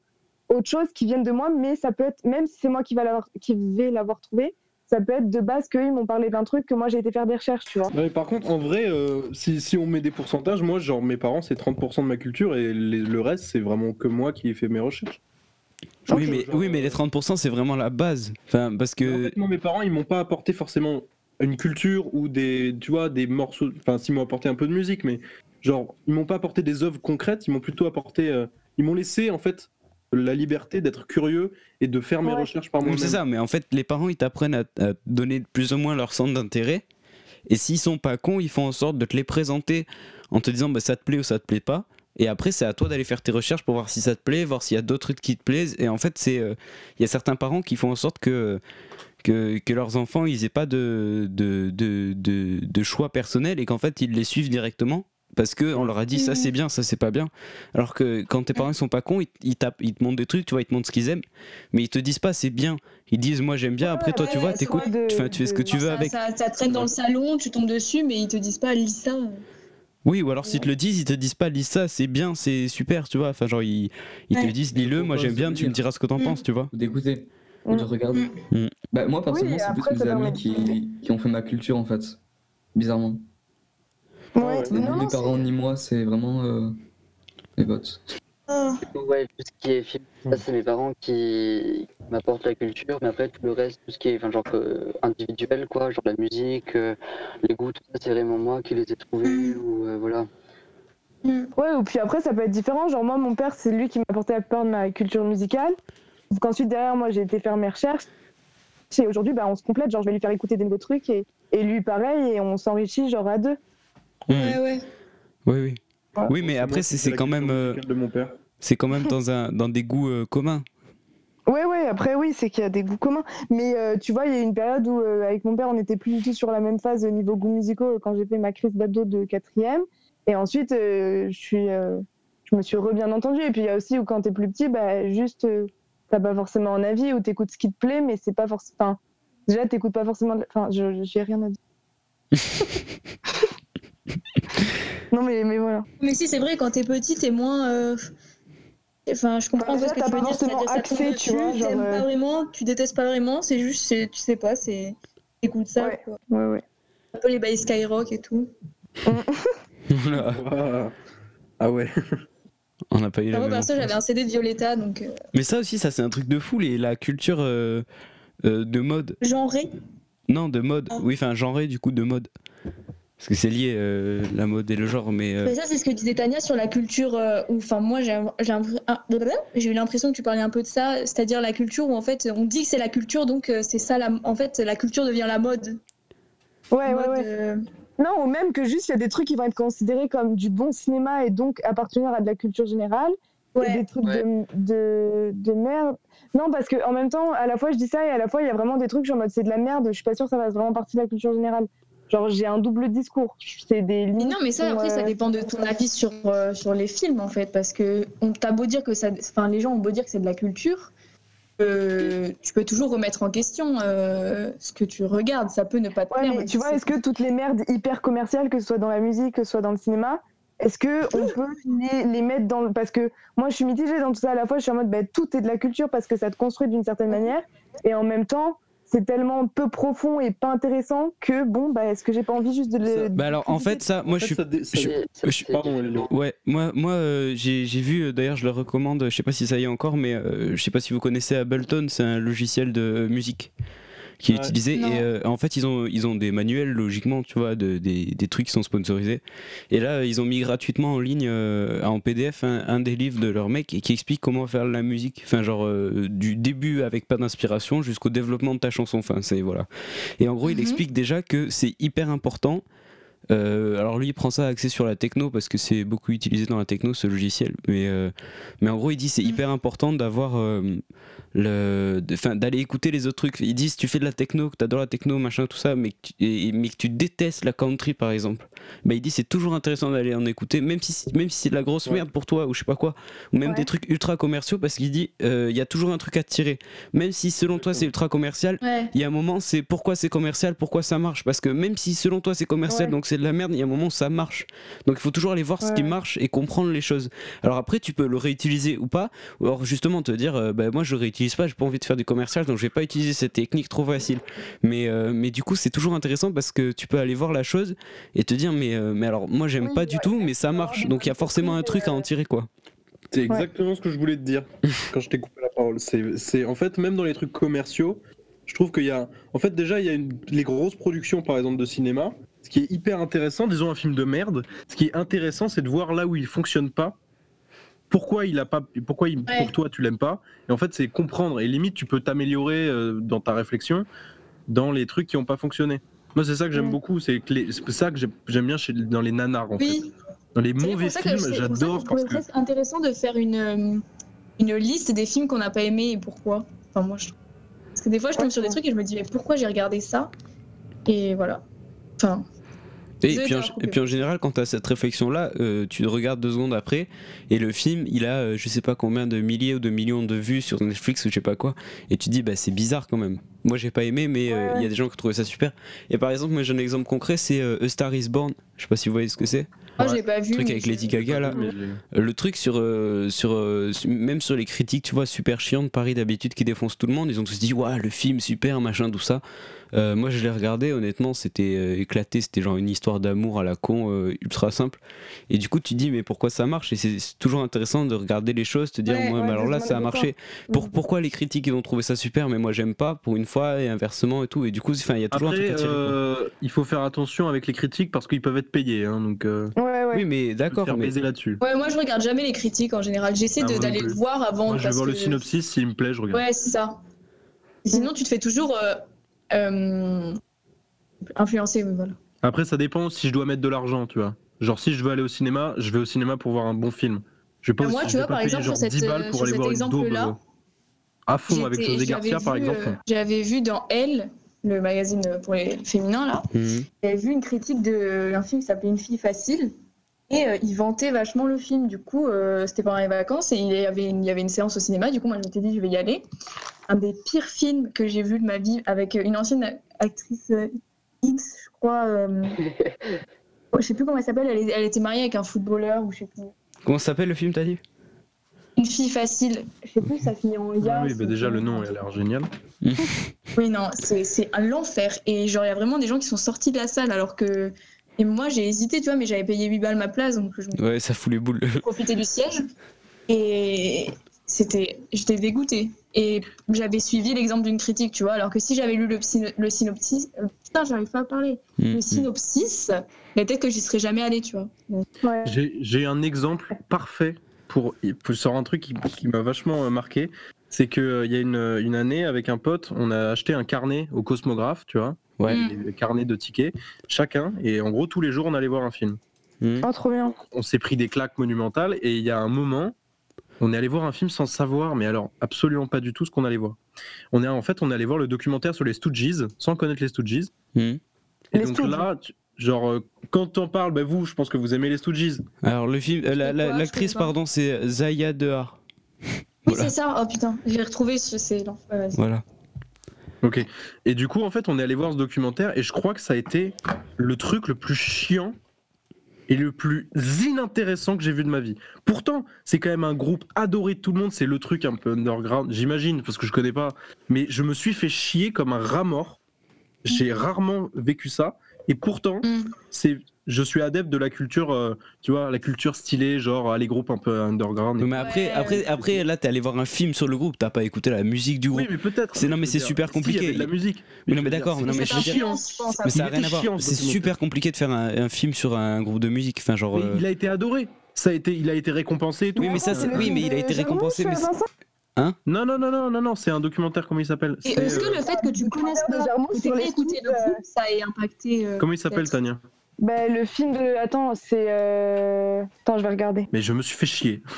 autre chose qui vienne de moi, mais ça peut être, même si c'est moi qui, va l'avoir- qui vais l'avoir trouvé, ça peut être de base qu'eux, ils m'ont parlé d'un truc que moi, j'ai été faire des recherches, tu vois. Ouais, par contre, en vrai, euh, si, si on met des pourcentages, moi, genre, mes parents, c'est 30% de ma culture et les- le reste, c'est vraiment que moi qui ai fait mes recherches. Oui, mais, oui, mais les 30%, c'est vraiment la base. Enfin, parce En que. fait, moi, mes parents, ils m'ont pas apporté forcément une culture ou des, tu vois, des morceaux. Enfin, s'ils m'ont apporté un peu de musique, mais genre, ils m'ont pas apporté des œuvres concrètes. Ils m'ont plutôt apporté, euh, ils m'ont laissé en fait la liberté d'être curieux et de faire mes Ouais. recherches par moi-même. C'est ça, mais en fait, les parents, ils t'apprennent à, à donner plus ou moins leur centre d'intérêt. Et s'ils sont pas cons, ils font en sorte de te les présenter en te disant bah, ça te plaît ou ça te plaît pas. Et après, c'est à toi d'aller faire tes recherches pour voir si ça te plaît, voir s'il y a d'autres trucs qui te plaisent. Et en fait, c'est euh, il y a certains parents qui font en sorte que, que, que leurs enfants, ils aient pas de, de, de, de, de choix personnel et qu'en fait, ils les suivent directement. Parce qu'on leur a dit ça c'est bien, ça c'est pas bien. Alors que quand tes parents ils sont pas cons, ils, ils tapent, ils te montrent des trucs, tu vois, ils te montrent ce qu'ils aiment, mais ils te disent pas c'est bien. Ils disent moi j'aime bien, après toi tu vois, t'écoutes, de- tu fais, tu fais ce que tu veux ça, avec. ça, ça traîne dans le salon, tu tombes dessus, mais ils te disent pas lis ça. Oui, ou alors s'ils te le disent, ils te disent pas lis ça, c'est bien, c'est super, tu vois. Enfin, genre, ils, ils te disent lis-le, moi j'aime bien, tu me diras ce que t'en Mm. penses, tu vois. Ou d'écouter, ou de Mm. regarder. Mm. Bah, moi, personnellement, Oui, c'est plus mes amis qui, qui ont fait ma culture, en fait. Bizarrement. Ouais, ouais. Ni non, mes parents, ni moi, c'est vraiment euh, mes potes. Ouais, tout ce qui est film, ça c'est mes parents qui m'apportent la culture, mais après tout le reste, tout ce qui est enfin, genre euh, individuel, quoi, genre la musique, euh, les goûts, tout ça, c'est vraiment moi qui les ai trouvés, ou euh, voilà. Ouais, ou puis après, ça peut être différent. Genre, moi, mon père, c'est lui qui m'a apporté la plupart de ma culture musicale. Donc, ensuite, derrière, moi, j'ai été faire mes recherches. Et aujourd'hui, bah, on se complète. Genre, je vais lui faire écouter des nouveaux trucs et, et lui, pareil, et on s'enrichit, genre, à deux. Ouais, ouais. Oui, oui. Oui, mais après, c'est quand même, euh, de mon père. c'est quand même dans un, dans des goûts euh, communs. Ouais, ouais, après, oui, c'est qu'il y a des goûts communs. Mais euh, tu vois, il y a eu une période où, euh, avec mon père, on n'était plus du tout sur la même phase au niveau goûts musicaux quand j'ai fait ma crise d'ado de quatrième. Et ensuite, euh, je, suis, euh, je me suis re bien entendue. Et puis, il y a aussi où, quand t'es plus petit, bah, juste, euh, t'as pas forcément un avis ou t'écoutes ce qui te plaît, mais c'est pas forcément. Enfin, déjà, t'écoutes pas forcément. Enfin, je j'ai rien à dire. non, mais, mais voilà. Mais si, c'est vrai, quand t'es petit, t'es moins. euh, Enfin, je comprends Bah, un peu ce que tu t'as veux pas dire. forcément c'est-à-dire, accès, tu dessus, vois, genre, T'aimes euh, pas vraiment, tu détestes pas vraiment, c'est juste, tu sais pas, c'est. Écoute ça, Ouais. quoi. Ouais, ouais. Un peu les bails Skyrock et tout. Ah, ah ouais. On n'a pas eu la Moi, perso, j'avais un CD de Violetta, donc. euh, Mais ça aussi, ça c'est un truc de fou, les, la culture euh, euh, de mode. genré? Non, de mode. Ah. Oui, enfin, genré du coup de mode. Parce que c'est lié euh, la mode et le genre, mais. euh, Mais ça, c'est ce que disait Tania sur la culture. euh, où, Enfin, moi, j'ai eu l'impression que tu parlais un peu de ça, c'est-à-dire la culture où, en fait, on dit que c'est la culture, donc euh, c'est ça, la... en fait, la culture devient la mode. Ouais, ouais, Mode, ouais. euh, Non, ou même que juste il y a des trucs qui vont être considérés comme du bon cinéma et donc appartenir à de la culture générale. et Ouais. des trucs Ouais. de, de, de merde. Non, parce que en même temps, à la fois je dis ça et à la fois il y a vraiment des trucs, suis en mode c'est de la merde, je suis pas sûre que ça fasse vraiment partie de la culture générale. Genre j'ai un double discours. C'est des limites. non, mais ça, après, ça euh, dépend de ton avis sur, euh, sur les films, en fait. Parce que on t'a beau dire que ça. Enfin, les gens ont beau dire que c'est de la culture. euh, tu peux toujours remettre en question euh, ce que tu regardes. Ça peut ne pas te Ouais, plaire. mais tu vois, est-ce que toutes les merdes hyper commerciales, que ce soit dans la musique, que ce soit dans le cinéma, est-ce que on peut les, les mettre dans le... Parce que moi, je suis mitigée dans tout ça. À la fois, je suis en mode, bah, tout est de la culture parce que ça te construit d'une certaine manière. Et en même temps, c'est tellement peu profond et pas intéressant que, bon, bah, est-ce que j'ai pas envie juste de le... Bah alors en fait ça, moi En je fait, suis ça ça- je- Pardon. Ouais, moi, moi euh, j'ai j'ai vu, euh, d'ailleurs je le recommande, je sais pas si ça y est encore, mais euh, je sais pas si vous connaissez Ableton, c'est un logiciel de musique qui est utilisé Non. et euh, en fait ils ont, ils ont des manuels logiquement, tu vois, de, des, des trucs qui sont sponsorisés. Et là ils ont mis gratuitement en ligne euh, en PDF un, un des livres de leur mec et qui explique comment faire la musique, enfin genre euh, du début avec pas d'inspiration jusqu'au développement de ta chanson, enfin c'est voilà. Et en gros il Mhm. explique déjà que c'est hyper important euh, alors lui il prend ça axé sur la techno parce que c'est beaucoup utilisé dans la techno ce logiciel mais, euh, mais en gros il dit c'est hyper important d'avoir euh, le d'aller écouter les autres trucs il dit si tu fais de la techno que t'adores la techno machin tout ça mais que tu, et- mais que tu détestes la country par exemple bah il dit c'est toujours intéressant d'aller en écouter même si même si c'est de la grosse Ouais. merde pour toi ou je sais pas quoi ou même Ouais. des trucs ultra commerciaux parce qu'il dit euh, il y a toujours un truc à tirer même si selon toi c'est ultra commercial Ouais. il y a un moment, c'est pourquoi c'est commercial, pourquoi ça marche. Parce que même si selon toi c'est commercial, donc c'est de la merde, il y a un moment où ça marche. Donc il faut toujours aller voir ce qui marche et comprendre les choses. Alors après, tu peux le réutiliser ou pas. Ou alors justement te dire, euh, bah, moi je réutilise pas, j'ai pas envie de faire du commercial, donc je vais pas utiliser cette technique trop facile. Mais, euh, mais du coup, c'est toujours intéressant parce que tu peux aller voir la chose et te dire, mais, euh, mais alors moi j'aime Oui, pas du tout, mais ça marche. Donc il y a forcément un truc à en tirer quoi. C'est exactement ce que je voulais te dire quand je t'ai coupé la parole. C'est, c'est en fait même dans les trucs commerciaux, je trouve qu'il y a, en fait déjà il y a une- les grosses productions par exemple de cinéma. Ce qui est hyper intéressant, disons un film de merde. Ce qui est intéressant, c'est de voir là où il fonctionne pas. Pourquoi il a pas, pourquoi il- Ouais. pour toi tu l'aimes pas. Et en fait c'est comprendre et limite tu peux t'améliorer euh, dans ta réflexion dans les trucs qui ont pas fonctionné. Moi c'est ça que j'aime beaucoup, c'est c'est ça que j'ai- j'aime bien chez, dans les nanars en fait. Oui. Dans les C'est mauvais films, c'est j'adore parce que ça intéressant de faire une, euh, une liste des films qu'on n'a pas aimés et pourquoi. Enfin, moi, je... Parce que des fois, je tombe sur des trucs et je me dis, mais pourquoi j'ai regardé ça? Et voilà. Enfin, Et puis, en, d'avoir coupé. et puis en général, quand tu as cette réflexion-là, euh, tu le regardes deux secondes après, et le film, il a euh, je sais pas combien de milliers ou de millions de vues sur Netflix ou je sais pas quoi, et tu te dis, bah c'est bizarre quand même. Moi j'ai pas aimé, mais euh, il Ouais. y a des gens qui trouvé ça super. Et par exemple, moi j'ai un exemple concret, c'est A Star is Born. Je sais pas si vous voyez ce que c'est. Ouais. pas vu. Le truc mais avec Lady Gaga là. Le truc sur, euh, sur, euh, même sur les critiques, tu vois, super chiant de Paris d'habitude qui défoncent tout le monde, ils ont tous dit, waouh, le film super, machin, tout ça. Euh, moi, je l'ai regardé, honnêtement, c'était euh, éclaté, c'était genre une histoire d'amour à la con, euh, ultra simple. Et du coup, tu te dis, mais pourquoi ça marche? Et c'est toujours intéressant de regarder les choses, te dire, Ouais, moi, ouais, mais alors là, ça a marché. Pour, Mm. pourquoi les critiques, ils ont trouvé ça super, mais moi, j'aime pas, pour une fois, et inversement, et tout. Et du coup, enfin, il y a toujours un Après, truc à tirer. euh, il faut faire attention avec les critiques parce qu'ils peuvent être payés. hein, donc, euh, Ouais, ouais. Oui, mais d'accord, faire mais. baiser là-dessus. Ouais, moi, je regarde jamais les critiques en général. J'essaie Ah, d'aller le voir avant. Moi, je vais voir le synopsis, s'il me plaît, je regarde. Ouais, c'est ça. Sinon, tu te fais toujours euh, euh, influencer. Voilà. Après, ça dépend si je dois mettre de l'argent, tu vois. Genre, si je veux aller au cinéma, je vais au cinéma pour voir un bon film. Je vais pas Ah, aussi, moi, tu vois, pas par exemple, sur cette, 10 balles pour sur aller cet exemple-là, euh, à fond avec José Garcia, par vu, exemple. euh, J'avais vu dans Elle, le magazine pour les féminins, là, Mhm. j'avais vu une critique d'un film qui s'appelait Une fille facile. Et euh, il vantait vachement le film. Du coup, euh, c'était pendant les vacances et il y, avait une, il y avait une séance au cinéma. Du coup, moi, je m'étais dit, je vais y aller. Un des pires films que j'ai vu de ma vie avec une ancienne actrice euh, X, je crois. euh, je sais plus comment elle s'appelle. Elle, était mariée avec un footballeur ou je sais plus. Comment ça s'appelle le film, t'as dit? Une fille facile. Je sais plus, ça finit en ya. oui, bah déjà, le nom il a l'air génial. Oui, non, c'est c'est un l'enfer. Et genre, il y a vraiment des gens qui sont sortis de la salle alors que. Et moi, j'ai hésité, tu vois, mais j'avais payé 8 balles ma place, donc je me Ouais, ça fout les boules. profiter du siège. Et c'était. J'étais dégoûtée. Et j'avais suivi l'exemple d'une critique, tu vois, alors que si j'avais lu le, synopsis. euh, putain, j'arrive pas à parler. Mhm. Le synopsis, mais peut-être que j'y serais jamais allée, tu vois. Ouais. J'ai j'ai un exemple parfait pour, pour sur un truc qui, qui m'a vachement euh, marqué. C'est qu'il y a une, une année, avec un pote, on a acheté un carnet au Cosmographe, tu vois, Ouais. Mm. des carnets de tickets, chacun, et en gros, tous les jours, on allait voir un film. Mhm. Oh, trop bien. On s'est pris des claques monumentales, et il y a un moment on est allé voir un film sans savoir, mais alors absolument pas du tout ce qu'on allait voir. On est en fait, on est allé voir le documentaire sur les Stooges, sans connaître les Stooges. Hmm. Et Les donc Stooges. là, tu- genre, euh, quand t'en parles, bah vous, je pense que vous aimez les Stooges. Alors, le film, euh, la- la- l'actrice, pardon, c'est Zaya Dehar. Oui, Voilà. c'est ça. Oh putain, j'ai retrouvé ce. C'est. ouais. Voilà. Ok. Et du coup, en fait, on est allé voir ce documentaire et je crois que ça a été le truc le plus chiant et le plus inintéressant que j'ai vu de ma vie. Pourtant, c'est quand même un groupe adoré de tout le monde. C'est le truc un peu underground, j'imagine, parce que je connais pas. Mais je me suis fait chier comme un rat mort. J'ai rarement vécu ça. Et pourtant, Mm. c'est, je suis adepte de la culture, euh, tu vois, la culture stylée, genre euh, les groupes un peu underground. et Mais après, Ouais. après, après, là, t'es allé voir un film sur le groupe, t'as pas écouté la musique du groupe. Oui, mais peut-être. C'est- non, mais c'est super si, il y compliqué. avait de la musique. Oui, non, je mais d'accord, non, mais dire- chiant. pense, Mais ça Il n'a rien à voir. C'est super compliqué de faire un, un film sur un groupe de musique. Enfin, genre. Mais euh, il a été adoré. Ça a été, il a été récompensé et tout. Oui, mais ça, C'est c'est- oui, film mais il a été récompensé, mais Vincent Non, non, non, non, non, non, c'est un documentaire. Comment il s'appelle Et est-ce que euh, le fait que tu connaisses de pas, que sur les écouté le groupe, ça ait impacté. euh, Comment il s'appelle, peut-être. Tania Bah, le film de. Attends, c'est. euh, Attends, je vais regarder. Mais je me suis fait chier.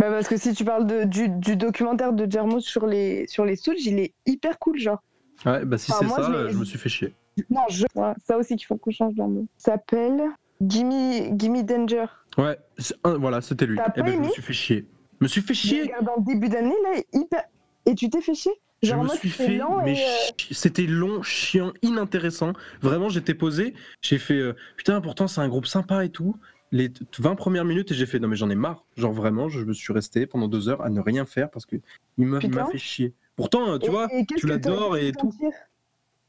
Bah, parce que si tu parles de, du, du documentaire de Jarmusch sur les, sur les Stooges, il est hyper cool, genre. Ouais, bah si c'est moi, ça, je l'ai- euh, je me suis fait chier. Non, je. Ça aussi qu'il faut qu'on change dans le mot. Ça s'appelle Gimme, Gimme Danger. Ouais, c'est un- voilà, c'était lui. T'as Eh pas ben, je me aimé suis fait chier. Je me suis fait chier. regarde en début d'année, là, hyper. Et tu t'es fait chier Je Genre, me suis fait, mais euh, c'était long, chiant, inintéressant. Vraiment, j'étais posé, j'ai fait euh, putain, pourtant c'est un groupe sympa et tout. Les t- 20 premières minutes et j'ai fait non mais j'en ai marre. Genre vraiment, je me suis resté pendant deux heures à ne rien faire parce que il m'a fait chier. Pourtant, euh, tu et- vois, et tu l'adores et tout.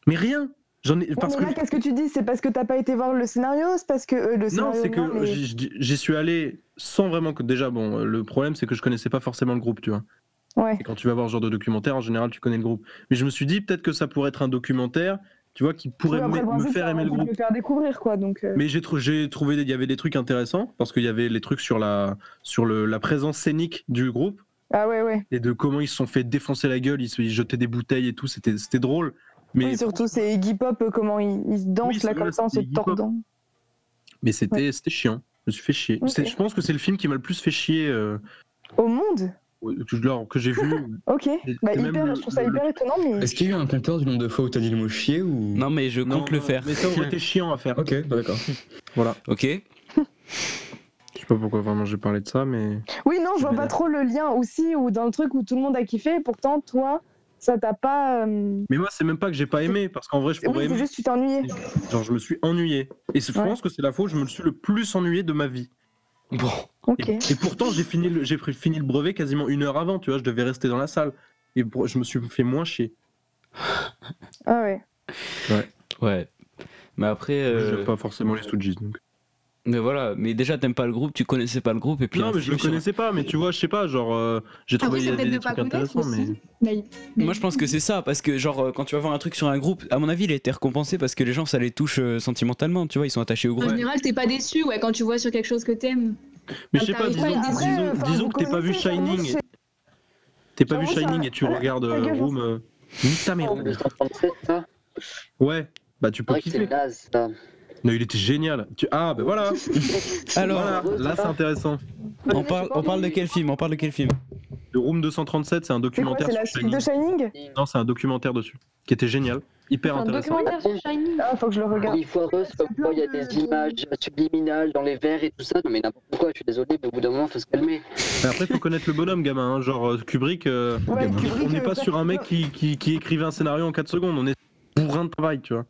Mais rien. J'en ai Ouais, parce que qu'est-ce que tu dis? C'est parce que t'as pas été voir le scénario? C'est parce que. euh, le non, scénario, c'est que mais- j'y- suis allé sans vraiment que déjà bon, euh, le problème c'est que je connaissais pas forcément le groupe, tu vois. Ouais. Et quand tu vas voir ce genre de documentaire, en général, tu connais le groupe. Mais je me suis dit peut-être que ça pourrait être un documentaire, tu vois, qui pourrait Oui, me- faire aimer le groupe. faire découvrir, quoi. Donc. euh, Mais j'ai j'ai trouvé, il y avait des trucs intéressants parce qu'il y avait les trucs sur la sur le, la présence scénique du groupe Ah ouais, ouais. et de comment ils se sont fait défoncer la gueule, ils se ils jetaient des bouteilles et tout, c'était c'était drôle. Mais oui, surtout, c'est Iggy Pop, euh, comment il, il se danse Oui, là comme ça en se tordant. mais c'était c'était chiant. Je me suis fait chier. Je pense que c'est le film qui m'a le plus fait chier euh, Au monde que, j'ai vu. Ok. Bah, hyper, le- je trouve ça le- hyper étonnant, mais. Est-ce qu'il y a eu un compteur du nombre de fois où t'as dit le mot chier ou Non, mais je Non, compte le faire. Mais ça aurait été chiant à faire. Ok, bah d'accord. Voilà. Ok. Je sais pas pourquoi vraiment j'ai parlé de ça, mais. Oui, non, je vois pas trop le lien aussi, ou dans le truc où tout le monde a kiffé, et pourtant, toi, ça t'a pas. euh, Mais moi, c'est même pas que j'ai pas aimé, parce qu'en vrai, je pourrais Oui, c'est aimer. juste que tu t'es ennuyé. Genre, je me suis ennuyé. Et c'est- je Ouais. pense que c'est la fois où je me suis le plus ennuyé de ma vie. Bon. Ok. Et, et pourtant, j'ai fini, le- j'ai pris- fini le brevet quasiment une heure avant, tu vois, je devais rester dans la salle. Et pour- je me suis fait moins chier. Ah ouais. Ouais. Mais après. euh, J'aime pas forcément les Stooges. Donc. Mais voilà. Mais déjà, t'aimes pas le groupe, tu connaissais pas le groupe, et puis. non, mais je le sur- connaissais pas, mais tu vois, je sais pas, genre, euh, j'ai trouvé y c'est avait peut-être des de pas trucs connaître intéressants, mais. aussi. Mais- mais- Moi, je pense que c'est ça, parce que, genre, euh, quand tu vas voir un truc sur un groupe, à mon avis, il a été récompensé parce que les gens, ça les touche euh, sentimentalement, tu vois, ils sont attachés au En groupe. général, t'es pas déçu ouais, quand tu vois sur quelque chose que t'aimes. Mais je sais pas, disons, disons, disons que t'es pas vu Shining. T'es pas vu Shining ça- et tu regardes Room. Nique ta mère. Room 237, ça Ouais, bah tu peux kiffer. Non, il était génial. Tu... Ah, bah voilà. Alors, Voilà, là c'est intéressant. on parle, on parle de quel film On parle de quel film Le Room 237, c'est un C'est quoi documentaire C'est la sur suite de Shining. Non, c'est un documentaire dessus, qui était génial, hyper C'est un intéressant. documentaire sur Shining. Ah, faut que je le regarde. Oui, foireuse, comme quoi il y a des images subliminales dans les verres et tout ça. Non, mais n'importe quoi, je suis désolé, mais au bout d'un moment, faut se calmer. Mais après, faut connaître le bonhomme, gamin. hein. Genre euh, Kubrick, euh, Ouais, Kubrick, on n'est euh, pas sur un mec qui, qui, qui écrivait un scénario en 4 secondes. On est bourrin de travail, tu vois.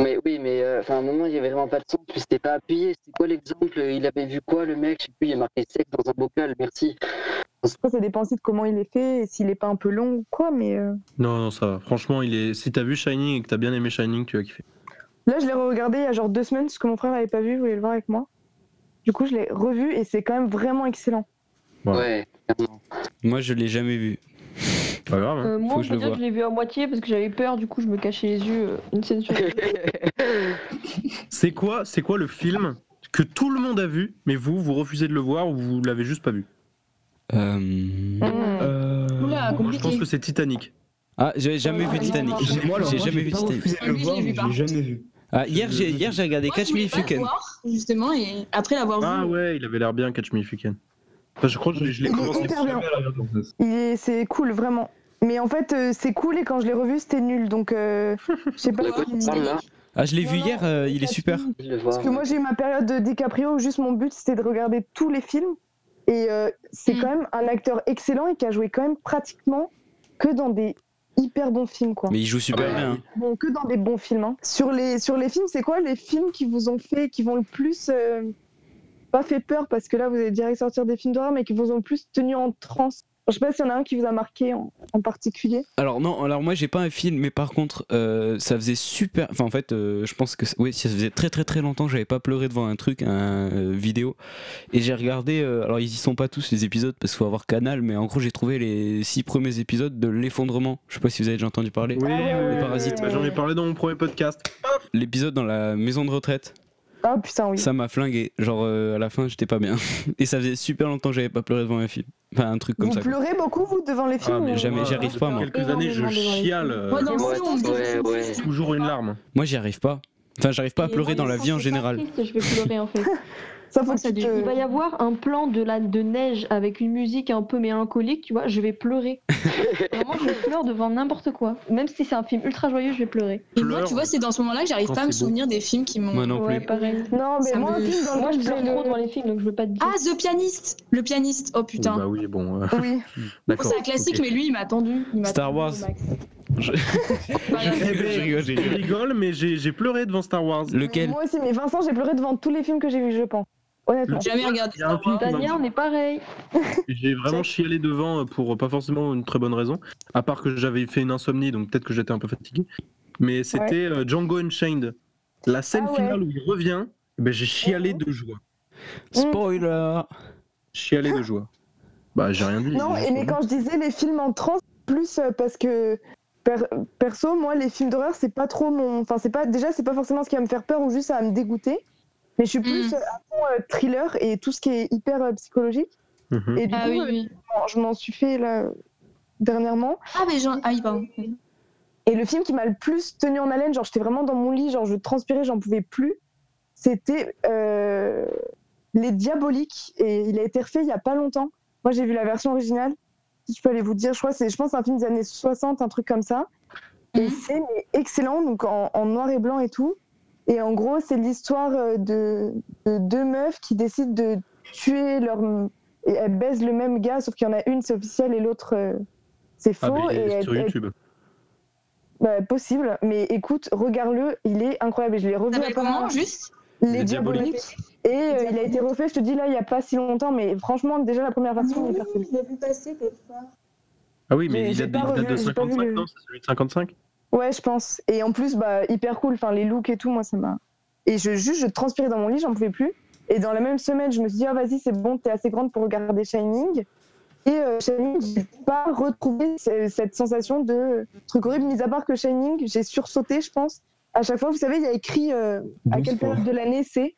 Mais oui, mais euh, enfin, à un moment, il y avait vraiment pas de sens, puis c'était pas appuyé. C'était quoi l'exemple? Il avait vu quoi, le mec? Je sais plus, il a marqué sec dans un bocal, merci. Après, ça dépend aussi de comment il est fait, et s'il est pas un peu long ou quoi, mais. euh, Non, non, ça va. Franchement, il est. Si t'as vu Shining et que t'as bien aimé Shining, tu vas kiffer. Là, je l'ai regardé il y a genre deux semaines, parce que mon frère l'avait pas vu, il voulait le voir avec moi. Du coup, je l'ai revu, et c'est quand même vraiment excellent. Ouais. Ouais, clairement. Moi, je l'ai jamais vu. Pas grave. hein. Euh, moi, Faut on que je le dire que je l'ai vu à moitié parce que j'avais peur, du coup, je me cachais les yeux. euh, Une scène sur C'est quoi, c'est quoi le film que tout le monde a vu, mais vous, vous refusez de le voir ou vous l'avez juste pas vu? Euh... Mmh. Euh... Oula, Moi, je compliqué. pense que c'est Titanic. Ah, j'ai jamais vu Titanic. J'ai- Moi, alors, J'ai moi, jamais j'ai vu pas Titanic. refusé de le Oui, je voir, l'ai vu, mais je par l'ai jamais vu. Ah, hier, j'ai hier, j'ai regardé Moi, Catch Me voulais If pas You le Can. voir, justement, et après l'avoir Ah ouais, il avait l'air bien, Catch Me If You Can. Enfin, je crois que je, l'ai Il est commencé. hyper bien. C'est cool, vraiment. Mais en fait, euh, c'est cool et quand je l'ai revu, c'était nul. Donc, euh, je sais pas De quoi tu parles là Ah, je l'ai Non, vu non, hier, euh, il est super. Parce que moi, j'ai eu ma période de DiCaprio où juste mon but, c'était de regarder tous les films. Et euh, c'est Mm. quand même un acteur excellent et qui a joué quand même pratiquement que dans des hyper bons films, quoi. Mais il joue super Ah bah, bien. Bon, que dans des bons films. hein. Sur, les, sur les films, c'est quoi les films qui vous ont fait, qui vont le plus. Pas fait peur, parce que là, vous allez direct sortir des films d'horreur, mais qui vous ont plus tenu en transe Je sais pas s'il y en a un qui vous a marqué en, en particulier. Alors non, alors moi j'ai pas un film, mais par contre euh, ça faisait super. Enfin en fait, euh, je pense que oui, ça faisait très très très longtemps que j'avais pas pleuré devant un truc, un euh, vidéo. Et j'ai regardé. euh, alors ils y sont pas tous les épisodes parce qu'il faut avoir Canal, mais en gros j'ai trouvé les six premiers épisodes de l'effondrement. Je sais pas si vous avez déjà entendu parler. Oui, Ah oui, Parasites. bah, J'en ai parlé dans mon premier podcast. L'épisode dans la maison de retraite, Ah putain, oui. ça m'a flingué. Genre euh, à la fin j'étais pas bien. Et ça faisait super longtemps que j'avais pas pleuré devant un film. Enfin un truc comme Vous ça. quoi. pleurez beaucoup, vous, devant les films Ah, mais ou- jamais, j'y arrive pas moi. Quelques années, je chiale. euh, Moi, dans Ouais, le film, on ouais, ouais. Toujours une larme. Moi j'y arrive pas. Enfin j'arrive pas à pleurer dans la vie en général. je vais pleurer en fait. Ça, faut Ah, que ça te- Il va y avoir un plan de, la, de neige avec une musique un peu mélancolique, tu vois, je vais pleurer. Vraiment, je pleure devant n'importe quoi. Même si c'est un film ultra joyeux, je vais pleurer. Et moi, tu vois, c'est dans ce moment-là que j'arrive pas à me souvenir des films qui m'ont. Moi non ouais, plus. pareil. Non, mais Ça moi, me- film dans Moi, je pleure trop devant les films, donc je veux pas te dire. Ah, The Pianist Le pianiste, oh putain. Bah oui, bon. euh, Oui. D'accord. c'est un classique, mais lui, il m'a attendu. Il Star Wars. Je- rigole, mais j'ai j'ai pleuré devant Star Wars. Lequel? Moi aussi, mais Vincent, j'ai pleuré devant tous les films que j'ai vus, je pense. Honnêtement. J'ai jamais regardé y a un Star film m'a- Daniel, on est pareil. J'ai vraiment chialé devant euh, pour pas forcément une très bonne raison. À part que j'avais fait une insomnie, donc peut-être que j'étais un peu fatigué. Mais c'était euh, Django Unchained. La scène Ah ouais. finale où il revient, eh ben, j'ai chialé Mhm. de joie. Spoiler Chialé de joie. Bah, j'ai rien dit. Non, j'ai et mais quand je disais les films en trans, plus euh, parce que per- perso, moi, les films d'horreur, c'est pas trop mon. Enfin, c'est pas déjà, c'est pas forcément ce qui va me faire peur ou juste ça va me dégoûter. Mais je suis plus Mm. euh, à fond euh, thriller et tout ce qui est hyper euh, psychologique. Mhm. Et du Ah coup, oui, euh, oui. je m'en suis fait là dernièrement. Ah, mais genre. Ah pardon. Et le film qui m'a le plus tenu en haleine, genre j'étais vraiment dans mon lit, genre je transpirais, j'en pouvais plus, c'était euh, Les Diaboliques. Et il a été refait il y a pas longtemps. Moi j'ai vu la version originale. Si je peux aller vous dire, je crois, c'est, je pense, un film des années 60, un truc comme ça. Et Mhm. c'est excellent, donc en, en noir et blanc et tout. Et en gros, c'est l'histoire euh, de, de deux meufs qui décident de tuer leur. Et elles baisent le même gars, sauf qu'il y en a une, c'est officiel, et l'autre, euh, c'est Ah, faux. mais et elles- sur YouTube. bah, possible, mais écoute, regarde-le, il est incroyable. Et je l'ai revu apparemment, comment, juste? Les, Diaboliques. Et euh, il a été refait, je te dis là, il y a pas si longtemps, mais franchement, déjà la première version, il est parfait. l'ai vu passer quelque part. Ah oui, j'ai- mais il pas il date de revu, j'ai pas vu 55, le- non C'est celui de 55 Ouais, je pense. Et en plus, bah, hyper cool, enfin, les looks et tout, moi, ça m'a. Et je, juste, je transpirais dans mon lit, j'en pouvais plus. Et dans la même semaine, je me suis dit, ah, vas-y, c'est bon, t'es assez grande pour regarder Shining. Et euh, Shining, j'ai pas retrouvé ce- cette sensation de truc horrible, mis à part que Shining, j'ai sursauté, je pense. À chaque fois, vous savez, il y a écrit euh, à quelle période de l'année c'est?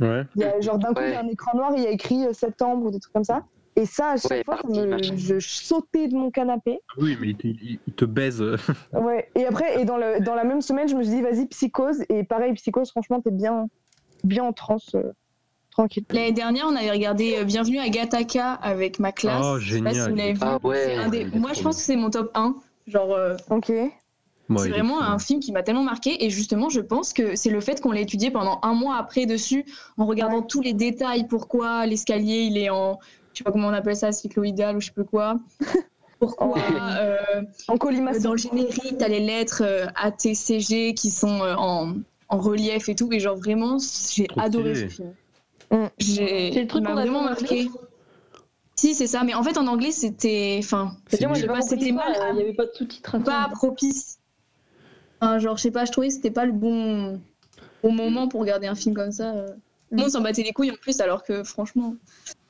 Ouais. Il y a, genre d'un coup, il y a un écran noir, il y a écrit euh, septembre ou des trucs comme ça. Et ça, à chaque Ouais, fois, me- je sautais de mon canapé. Ah Oui, mais il, te- il- il te baise. Ouais. Et après, et dans, le, dans la même semaine, je me suis dit, vas-y, psychose. Et pareil, psychose, franchement, t'es bien, bien en transe, euh, tranquille. L'année dernière, on avait regardé euh, Bienvenue à Gataka avec ma classe. Oh, Je sais pas si génial. vous l'avez vu. Ah ouais. Un des- Moi, je pense que c'est mon top 1. Genre, euh, Ok. C'est vraiment un film qui m'a tellement marqué. Et justement, je pense que c'est le fait qu'on l'ait étudié pendant un mois après dessus, en regardant tous les détails. Pourquoi l'escalier, il est en. Je sais pas comment on appelle ça, cycloïdal ou je sais plus quoi. Pourquoi euh, En colimaçon. dans le générique, t'as les lettres euh, ATCG qui sont euh, en, en relief et tout. Et genre, vraiment, j'ai Trop adoré stylé. ce film. Mm. J'ai C'est le truc qu'on a vraiment marqué. Si, c'est ça. Mais en fait, en anglais, c'était. Enfin, c'était mal. Il n'y avait pas de sous-titres. Pas propice. Enfin, genre, je sais pas, je trouvais que c'était pas le bon, bon moment pour regarder un film comme ça. le monde s'en battait les couilles en plus, alors que franchement,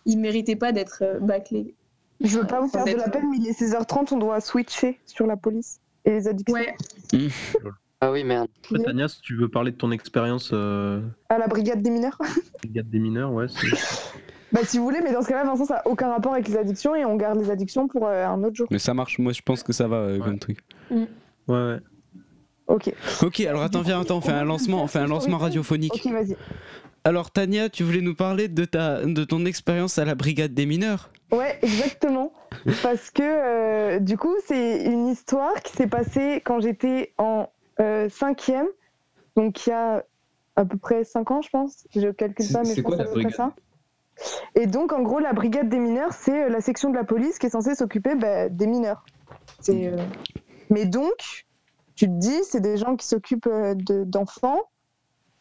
il méritait pas d'être euh, bâclé. Je veux pas vous faire de la peine, mais il est 16h30, on doit switcher sur la police et les addictions. Ouais. Ah oui, merde. Tania, si tu veux parler de ton expérience euh, À la brigade des mineurs. brigade des mineurs, ouais. bah, si vous voulez, mais dans ce cas-là, Vincent, ça n'a aucun rapport avec les addictions et on garde les addictions pour euh, un autre jour. Mais ça marche, moi je pense que ça va euh, comme truc. Ouais, ouais. Ok. Ok, alors attends, viens, attends, on fait un lancement, on fait un lancement radiophonique. Ok, vas-y. Alors Tania, tu voulais nous parler de, ta, de ton expérience à la brigade des mineurs Ouais, exactement. Parce que euh, du coup, c'est une histoire qui s'est passée quand j'étais en euh, cinquième, donc il y a à peu près 5 ans, je pense. Je calcule C'est- pas, mais c'est je pense quoi à la peu près brigade? ça. Et donc, en gros, la brigade des mineurs, c'est euh, la section de la police qui est censée s'occuper bah, des mineurs. Euh, Mais donc, tu te dis, c'est des gens qui s'occupent de- d'enfants.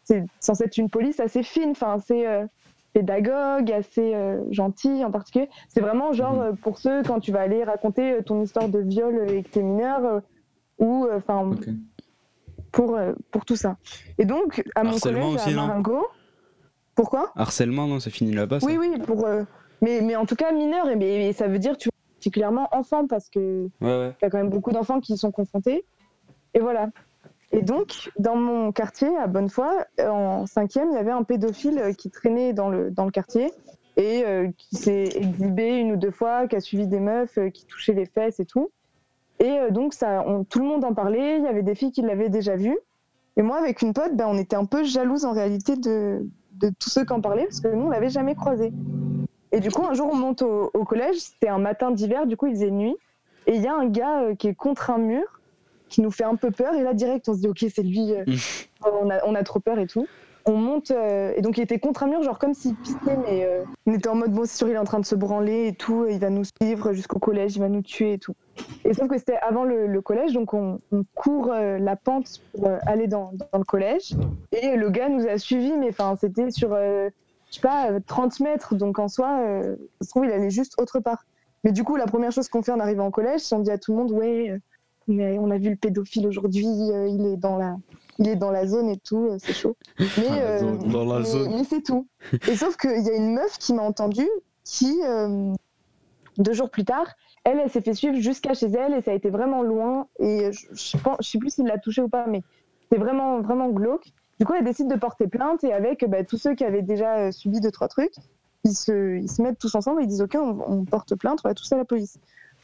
C'est censé être une police assez fine, enfin assez euh, pédagogue, assez euh, gentille en particulier. C'est vraiment genre Mhm. euh, pour ceux quand tu vas aller raconter euh, ton histoire de viol et que t'es mineur, ou enfin pour pour tout ça. Et donc à mon Harcèlement collège aussi, à Marengo. Pourquoi? Harcèlement, non, ça finit là-bas. Oui, oui, pour. mais, mais en tout cas, mineur, et, mais, mais ça veut dire tu vois, particulièrement enfant, parce que Ouais, ouais. il y a quand même beaucoup d'enfants qui y sont confrontés. Et voilà. Et donc, dans mon quartier, à Bonnefoy, euh, en cinquième, il y avait un pédophile euh, qui traînait dans le, dans le quartier et euh, qui s'est exhibé une ou deux fois, qui a suivi des meufs, qui touchaient les fesses et tout. Et donc, ça, tout le monde en parlait, il y avait des filles qui l'avaient déjà vu. Et moi, avec une pote, ben, on était un peu jalouse en réalité de, de tous ceux qui en parlaient, parce que nous, on l'avait jamais croisé. Et du coup, un jour, on monte au, collège, c'était un matin d'hiver, du coup, il faisait nuit. Et il y a un gars qui est contre un mur, qui nous fait un peu peur. Et là, direct, on se dit, OK, c'est lui. euh, on, a, on a trop peur et tout. On monte. euh, et donc, il était contre un mur, genre comme s'il pissait, mais euh, on était en mode, bon, c'est sûr, il est en train de se branler et tout. Il va nous suivre jusqu'au collège, il va nous tuer et tout. Et sauf que c'était avant le, le collège, donc on, on court euh, la pente pour aller dans, dans le collège. Et le gars nous a suivis, mais enfin, c'était sur, je sais pas, euh, 30 mètres. Donc en soi, ça se trouve, il allait juste autre part. Mais du coup, la première chose qu'on fait en arrivant au collège, c'est on dit à tout le monde, ouais, mais on a vu le pédophile aujourd'hui, euh, il est dans la, il est dans la zone et tout, euh, c'est chaud. Mais, euh, zone. Dans la mais- zone. mais c'est tout. Et sauf qu'il y a une meuf qui m'a entendu, qui deux jours plus tard, elle, elle s'est fait suivre jusqu'à chez elle et ça a été vraiment loin. Et je, je, pense, je sais plus s'il l'a touché ou pas, mais c'est vraiment, vraiment glauque. Du coup, elle décide de porter plainte et avec bah, tous ceux qui avaient déjà subi deux, trois trucs, ils se, ils se mettent tous ensemble et ils disent Ok, on, on porte plainte, on va tous à la police.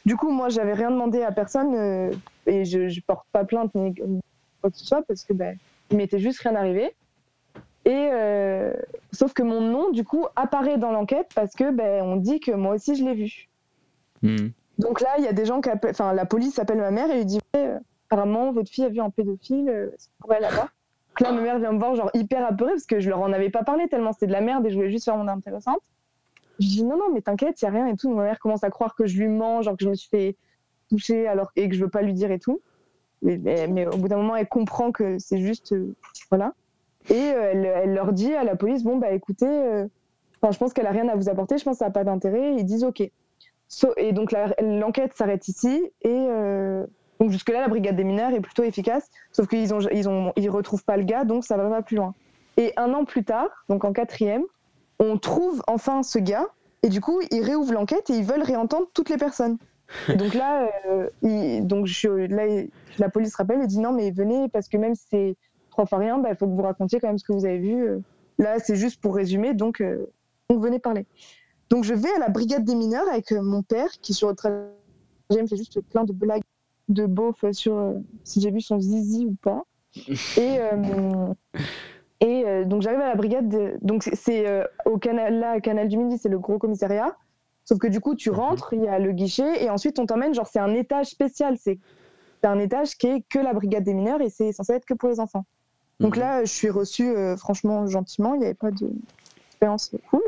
Du coup, moi, j'avais rien demandé à personne euh, et je, je porte pas plainte ni quoi que ce soit parce que bah, il m'était juste rien arrivé. Et euh, sauf que mon nom, du coup, apparaît dans l'enquête parce que ben, on dit que moi aussi je l'ai vu. Hmm. Donc là, il y a des gens qui appellent, enfin, la police appelle ma mère et lui dit euh, apparemment votre fille a vu un pédophile, euh, est-ce qu'on pourrait la voir? Donc là, ma mère vient me voir genre hyper apeurée parce que je leur en avais pas parlé tellement c'était de la merde et je voulais juste faire mon intéressante. Je dis non non mais t'inquiète, il a rien et tout. Ma mère commence à croire que je lui mens, genre que je me suis fait toucher alors et que je veux pas lui dire et tout. Mais, mais- mais au bout d'un moment, elle comprend que c'est juste euh, voilà. Et euh, elle, elle leur dit à la police bon bah écoutez, euh, je pense qu'elle a rien à vous apporter, je pense que ça a pas d'intérêt. Ils disent ok. So- et donc l'enquête s'arrête ici et donc jusque-là la brigade des mineurs est plutôt efficace, sauf qu'ils ont, ils ont, ils retrouvent pas le gars donc ça va pas plus loin. Et un an plus tard, donc en quatrième, on trouve enfin ce gars et du coup ils réouvrent l'enquête et ils veulent réentendre toutes les personnes. Donc là, euh, donc je, là, la police rappelle et dit non mais venez parce que même si c'est trois fois rien, il faut que vous racontiez quand même ce que vous avez vu. euh. Là c'est juste pour résumer donc euh, donc venez parler. Donc je vais à la brigade des mineurs avec mon père qui sur le trajet me fait juste plein de blagues de beauf sur euh, si j'ai vu son zizi ou pas. Et, et euh, donc j'arrive à la brigade, de- donc c'est- euh, au canal là, Canal du Midi, c'est le gros commissariat. Sauf que du coup tu rentres, il y a le guichet et ensuite on t'emmène, genre c'est un étage spécial, c'est un étage qui est que la brigade des mineurs et c'est censé être que pour les enfants. Donc Mhm. là je suis reçue euh, franchement gentiment, il n'y avait pas d'expérience cool.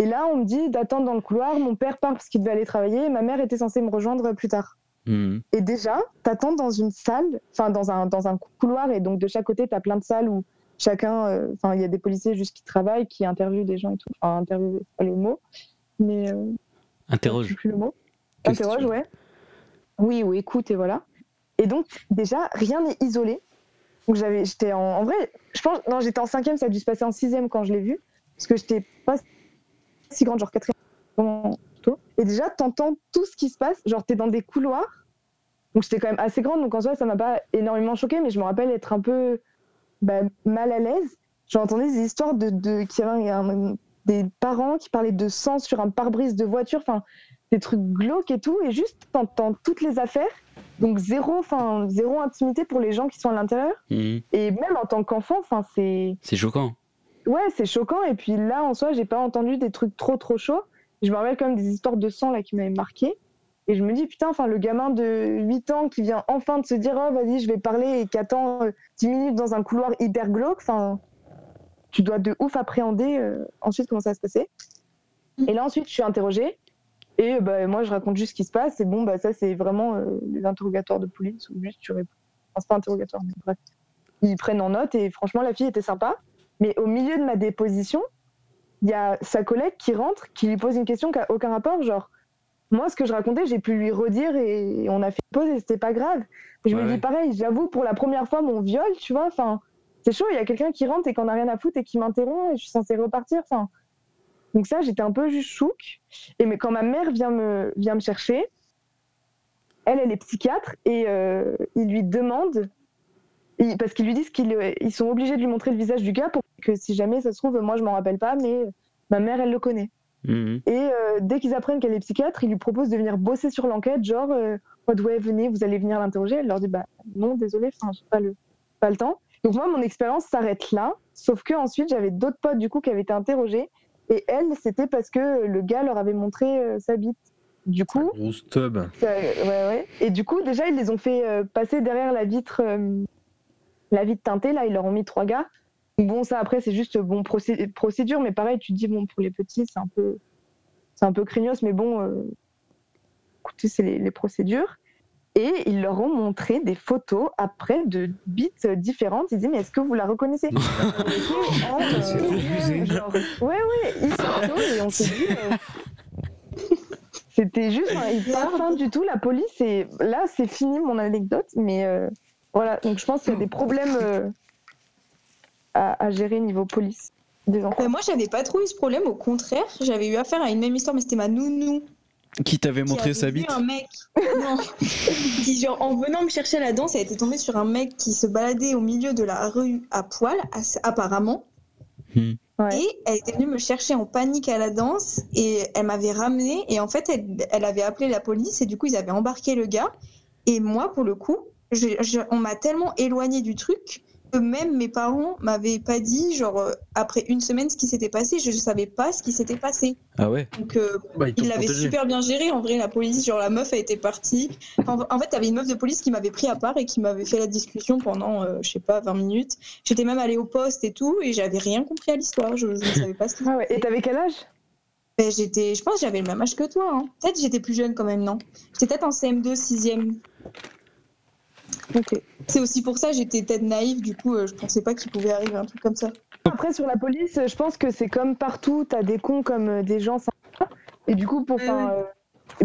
Et là, on me dit d'attendre dans le couloir. Mon père part parce qu'il devait aller travailler. Et ma mère était censée me rejoindre plus tard. Hmm. Et déjà, t'attends dans une salle, enfin dans un, dans un couloir. Et donc de chaque côté, t'as plein de salles où chacun, euh, enfin il y a des policiers juste qui travaillent, qui interviewent des gens et tout. Enfin, interviewer, pas le mot. Mais euh, Interroge. plus le mot. Interroge, ouais. Oui, ou écoute, et voilà. Et donc, déjà, rien n'est isolé. Donc, j'avais, j'étais en, en vrai, je pense, non, j'étais en cinquième, ça a dû se passer en sixième quand je l'ai vu. Parce que j'étais pas si grande, genre quatrième. Et déjà, t'entends tout ce qui se passe. Genre, t'es dans des couloirs. Donc, j'étais quand même assez grande. Donc, en soi, ça m'a pas énormément choqué, mais je me rappelle être un peu bah, mal à l'aise. J'entendais des histoires de, de qu'il y avait un- des parents qui parlaient de sang sur un pare-brise de voiture. Enfin, des trucs glauques et tout, et juste t'entends toutes les affaires, donc zéro, enfin zéro intimité pour les gens qui sont à l'intérieur, Hmm. et même en tant qu'enfant, enfin c'est, C'est choquant. ouais, c'est choquant. Et puis là, en soi, j'ai pas entendu des trucs trop trop chauds. Je me rappelle quand même des histoires de sang là qui m'avaient marqué. Et je me dis, putain, enfin, le gamin de 8 ans qui vient enfin de se dire, oh, vas-y, je vais parler et qui attend euh, 10 minutes dans un couloir hyper glauque, enfin, tu dois de ouf appréhender euh, ensuite comment ça va se passer. Et là, ensuite, je suis interrogée. Et euh, bah, moi, je raconte juste ce qui se passe. Et bon, bah, ça, c'est vraiment euh, les interrogatoires de police où juste tu réponds. Enfin, c'est pas interrogatoire, mais bref. Ils prennent en note et franchement, la fille était sympa. Mais au milieu de ma déposition, il y a sa collègue qui rentre, qui lui pose une question qui n'a aucun rapport, genre, moi, ce que je racontais, j'ai pu lui redire et on a fait une pause et c'était pas grave. Et je Ouais, me ouais. dis pareil, j'avoue, pour la première fois, mon viol, tu vois, enfin, c'est chaud, il y a quelqu'un qui rentre et qu'on a rien à foutre et qui m'interrompt et je suis censée repartir, enfin. Donc ça, j'étais un peu juste chouque. Et mais quand ma mère vient me, vient me chercher, elle, elle est psychiatre et euh, il lui demande, parce qu'ils lui disent qu'ils euh, ils sont obligés de lui montrer le visage du gars pour que si jamais ça se trouve, moi je m'en rappelle pas, mais ma mère, elle le connaît. Mhm. Et euh, dès qu'ils apprennent qu'elle est psychiatre, ils lui proposent de venir bosser sur l'enquête, genre, euh, ouais, ouais, venez, vous allez venir l'interroger. Elle leur dit, bah non, désolé, enfin, j'ai pas le, pas le temps. Donc moi, mon expérience s'arrête là, sauf que ensuite j'avais d'autres potes du coup qui avaient été interrogés, et elle, c'était parce que le gars leur avait montré euh, sa bite. Du coup, Grosse tub. ça- ouais, ouais. Et du coup, déjà, ils les ont fait euh, passer derrière la vitre, euh, la vitre teintée. Là, ils leur ont mis trois gars. Bon, ça après, c'est juste bon procé- procédure, mais pareil, tu te dis bon pour les petits, c'est un peu, c'est un peu craignos, mais bon, euh, écoutez, c'est les, les procédures. Et ils leur ont montré des photos après de bites différentes. Ils disaient mais est-ce que vous la reconnaissez? Euh, C'est abusé. genre, ouais, ouais, ils sortent et on s'est dit. euh, C'était juste un- il pas fin du tout, la police. Et là, c'est fini mon anecdote. Mais euh, voilà, donc je pense qu'il y a des problèmes euh, à, à gérer niveau police des enfants. Bah, moi, j'avais pas trop eu ce problème. Au contraire, j'avais eu affaire à une même histoire, mais c'était ma nounou. Qui t'avait qui montré avait sa bite un mec. Non. qui, genre, en venant me chercher à la danse, elle était tombée sur un mec qui se baladait au milieu de la rue à poil, apparemment. Hmm. Ouais. Et elle était venue me chercher en panique à la danse et elle m'avait ramenée. Et en fait, elle, elle avait appelé la police et du coup, ils avaient embarqué le gars. Et moi, pour le coup, je- je- on m'a tellement éloignée du truc même mes parents m'avaient pas dit, genre, euh, après une semaine, ce qui s'était passé. Je ne savais pas ce qui s'était passé. Ah ouais Donc, euh, Bah, ils protégé. super bien géré en vrai la police genre la meuf a été partie en, en fait t'avais une meuf de police qui m'avait pris à part et qui m'avait fait la discussion pendant euh, je sais pas 20 minutes j'étais même allée au poste et tout et j'avais rien compris à l'histoire je, ne savais pas ce qui Ah ouais. Et t'avais quel âge? Ben, j'étais je pense que j'avais le même âge que toi hein. peut-être j'étais plus jeune quand même non? J'étais peut-être en CM2 6ème C'est aussi pour ça j'étais peut-être naïve du coup euh, je pensais pas qu'il pouvait arriver un truc comme ça Après, sur la police, je pense que c'est comme partout, t'as des cons comme euh, des gens sympas. Et du coup, pour. Enfin, euh,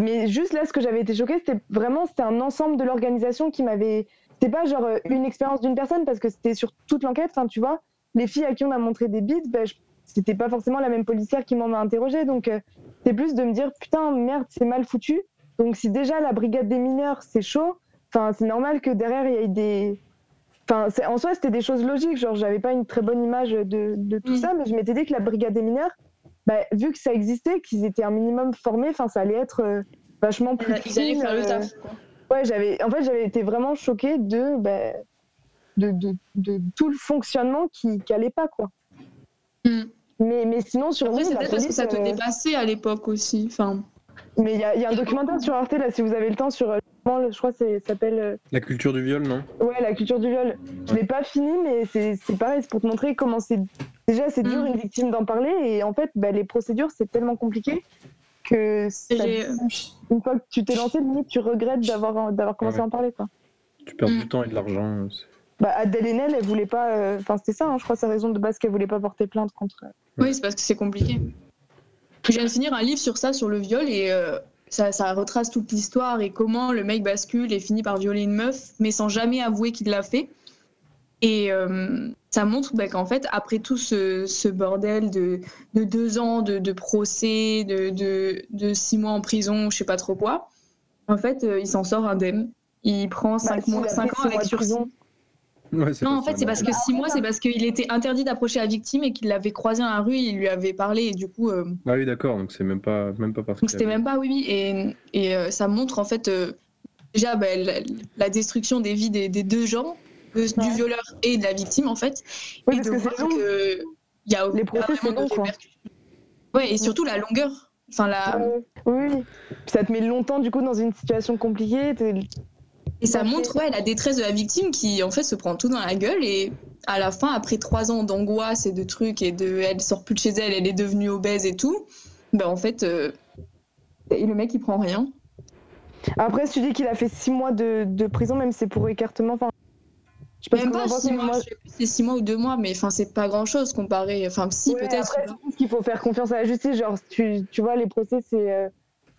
Mais juste là, ce que j'avais été choquée, c'était vraiment c'était un ensemble de l'organisation qui m'avait. C'était pas genre une expérience d'une personne parce que c'était sur toute l'enquête. Enfin, tu vois, les filles à qui on a montré des bites, ben, je- c'était pas forcément la même policière qui m'en a interrogé. Donc, euh, c'est plus de me dire putain, merde, c'est mal foutu. Donc, si déjà la brigade des mineurs, c'est chaud, enfin, c'est normal que derrière, il y ait des. Enfin, en soi, c'était des choses logiques. Genre, j'avais pas une très bonne image de, de tout Mm. ça, mais je m'étais dit que la brigade des mineurs, bah, vu que ça existait, qu'ils étaient un minimum formés, enfin, ça allait être euh, vachement plus. ils allaient faire le euh, taf. Ouais, j'avais. En fait, j'avais été vraiment choquée de, bah, de, de, de tout le fonctionnement qui n'allait pas, quoi. Mm. Mais, mais sinon, sur Après, c'est peut-être parce que ça te euh, dépassait à l'époque aussi. Enfin, Mais il y, a- il y a un documentaire sur Arte, là, si vous avez le temps, sur. euh, comment le- je crois que ça s'appelle. euh, La culture du viol, non? Ouais, la culture du viol. Je l'ai pas fini, mais c'est pareil, c'est pour te montrer comment c'est. Déjà, c'est dur Mm. une victime d'en parler, et en fait, bah, les procédures, c'est tellement compliqué que ça- une fois que tu t'es lancé, limite, tu regrettes d'avoir d'avoir commencé Ouais. à en parler. Quoi. Tu perds Mm. du temps et de l'argent. Bah, Adèle Haenel, elle voulait pas. euh, Enfin, c'était ça, hein, je crois, sa raison de base qu'elle voulait pas porter plainte contre. Oui, c'est parce que c'est compliqué. Je viens de finir un livre sur ça, sur le viol, et euh, ça, ça retrace toute l'histoire et comment le mec bascule et finit par violer une meuf, mais sans jamais avouer qu'il l'a fait. Et euh, ça montre bah, qu'en fait, après tout ce, ce bordel de, de deux ans de, de procès, de, de, de six mois en prison, je sais pas trop quoi, en fait, euh, il s'en sort indemne. Il prend cinq, Bah, s'il mois, cinq ans avec sursis. Ouais, Non, en fait, c'est parce que six mois, c'est parce qu'il était interdit d'approcher la victime et qu'il l'avait croisé dans la rue, il lui avait parlé, et du coup, euh, Ah oui, d'accord, donc c'est même pas, même pas parce donc c'était avait- même pas, oui, oui, et, et euh, ça montre en fait euh, déjà bah, la, la destruction des vies des, des deux gens, de- du Ouais. violeur et de la victime en fait, Oui, et parce de que c'est voir que il y a Les procès, pas c'est vraiment de long, quoi. répercussions. Ouais, et surtout la longueur. Enfin, la... Ouais, oui, ça te met longtemps du coup dans une situation compliquée. Et ça montre ouais, la détresse de la victime qui en fait se prend tout dans la gueule et à la fin, après trois ans d'angoisse et de trucs et de elle sort plus de chez elle, elle est devenue obèse et tout, ben en fait, euh, et le mec il prend rien. Après, si tu dis qu'il a fait six mois de, de prison, même c'est pour écartement. Enfin, je sais pas Même pas six mois, c'est six mois ou deux mois, mais enfin c'est pas grand chose comparé. Enfin si Ouais, peut-être. Après, je pense qu'il faut faire confiance à la justice. Genre, tu, tu vois, les procès, c'est. euh,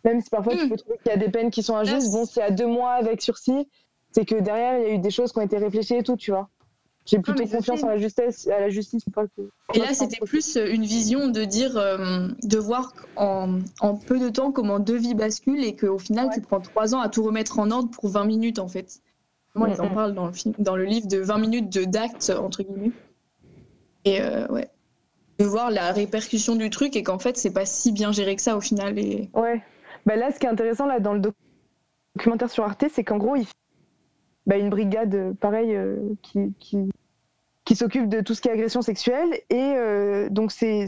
Même si parfois tu Mm. peux trouver qu'il y a des peines qui sont injustes, bon, s'il y a deux mois avec sursis, c'est que derrière, il y a eu des choses qui ont été réfléchies et tout, tu vois. J'ai plutôt confiance en la justice, à la justice. Pas que... Et là, c'était plus une vision de dire, euh, de voir en, en peu de temps comment deux vies basculent et qu'au final, tu prends trois ans à tout remettre en ordre pour 20 minutes, en fait. Moi, ils en parlent dans le, film, dans le livre de 20 minutes de d'actes, entre guillemets. Et euh, ouais. De voir la répercussion du truc et qu'en fait, c'est pas si bien géré que ça au final. Et... Ouais. Bah là, ce qui est intéressant là dans le doc- documentaire sur Arte, c'est qu'en gros, il bah, une brigade, euh, pareil, euh, qui, qui, qui s'occupe de tout ce qui est agression sexuelle. Et euh, donc, c'est,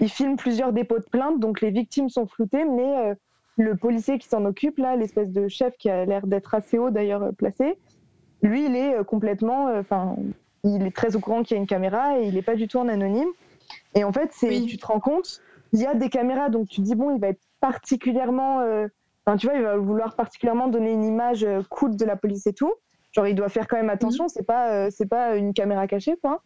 ils filment plusieurs dépôts de plaintes. Donc, les victimes sont floutées, mais euh, le policier qui s'en occupe, là, l'espèce de chef qui a l'air d'être assez haut d'ailleurs placé, lui, il est complètement. Enfin, il est très au courant qu'il y a une caméra et il n'est pas du tout en anonyme. Et en fait, c'est, Oui. tu te rends compte, il y a des caméras, donc tu te dis, bon, il va être particulièrement. euh, Enfin, tu vois, il va vouloir particulièrement donner une image euh, cool de la police et tout. Genre, il doit faire quand même attention, c'est pas, euh, c'est pas une caméra cachée, quoi.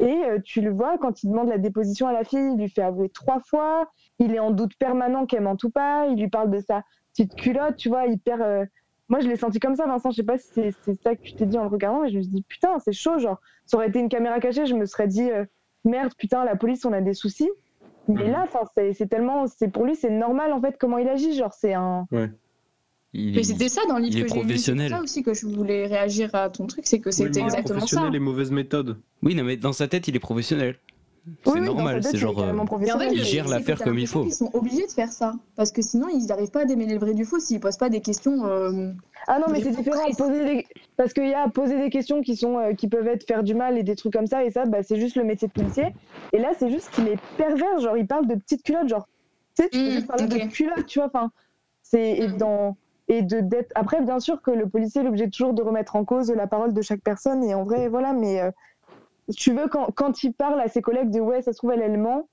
Et tu le vois quand il demande la déposition à la fille, il lui fait avouer trois fois, il est en doute permanent qu'elle ment ou pas, il lui parle de sa petite culotte, tu vois, hyper. euh, Moi, je l'ai senti comme ça, Vincent, je sais pas si c'est c'est ça que tu t'es dit en le regardant, mais je me suis dit, putain, c'est chaud, genre, ça aurait été une caméra cachée, je me serais dit, euh, merde, putain, la police, on a des soucis. Mais Mhm. là, enfin, c'est c'est tellement, c'est pour lui, c'est normal en fait comment il agit, genre, c'est un. Il, Mais c'était ça dans le livre il est que professionnel. ça aussi que je voulais réagir à ton truc, c'est que Oui, c'était mais exactement ça. professionnel et mauvaise méthode. Oui, non, mais dans sa tête, il est professionnel. C'est oui, normal, c'est genre. carrément euh, professionnel. il gère c'est l'affaire comme il faut. qu'ils sont obligés de faire ça. Parce que sinon, ils n'arrivent pas à démêler le vrai du faux s'ils posent pas des questions. euh, Ah non, mais c'est différent. précis. Poser des... Parce qu'il y a poser des questions qui, sont, euh, qui peuvent être faire du mal et des trucs comme ça, et ça, bah, c'est juste le métier de policier. Et là, c'est juste qu'il est pervers, genre, il parle de petites culottes, genre, tu sais, tu peux Mm, juste parler de culottes, tu vois, enfin, c'est. Et, Mm. dans... et de d'être. Après, bien sûr que le policier est obligé toujours de remettre en cause la parole de chaque personne, et en vrai, voilà, mais euh, tu veux, quand, quand il parle à ses collègues de ouais, ça se trouve, elle, elle ment,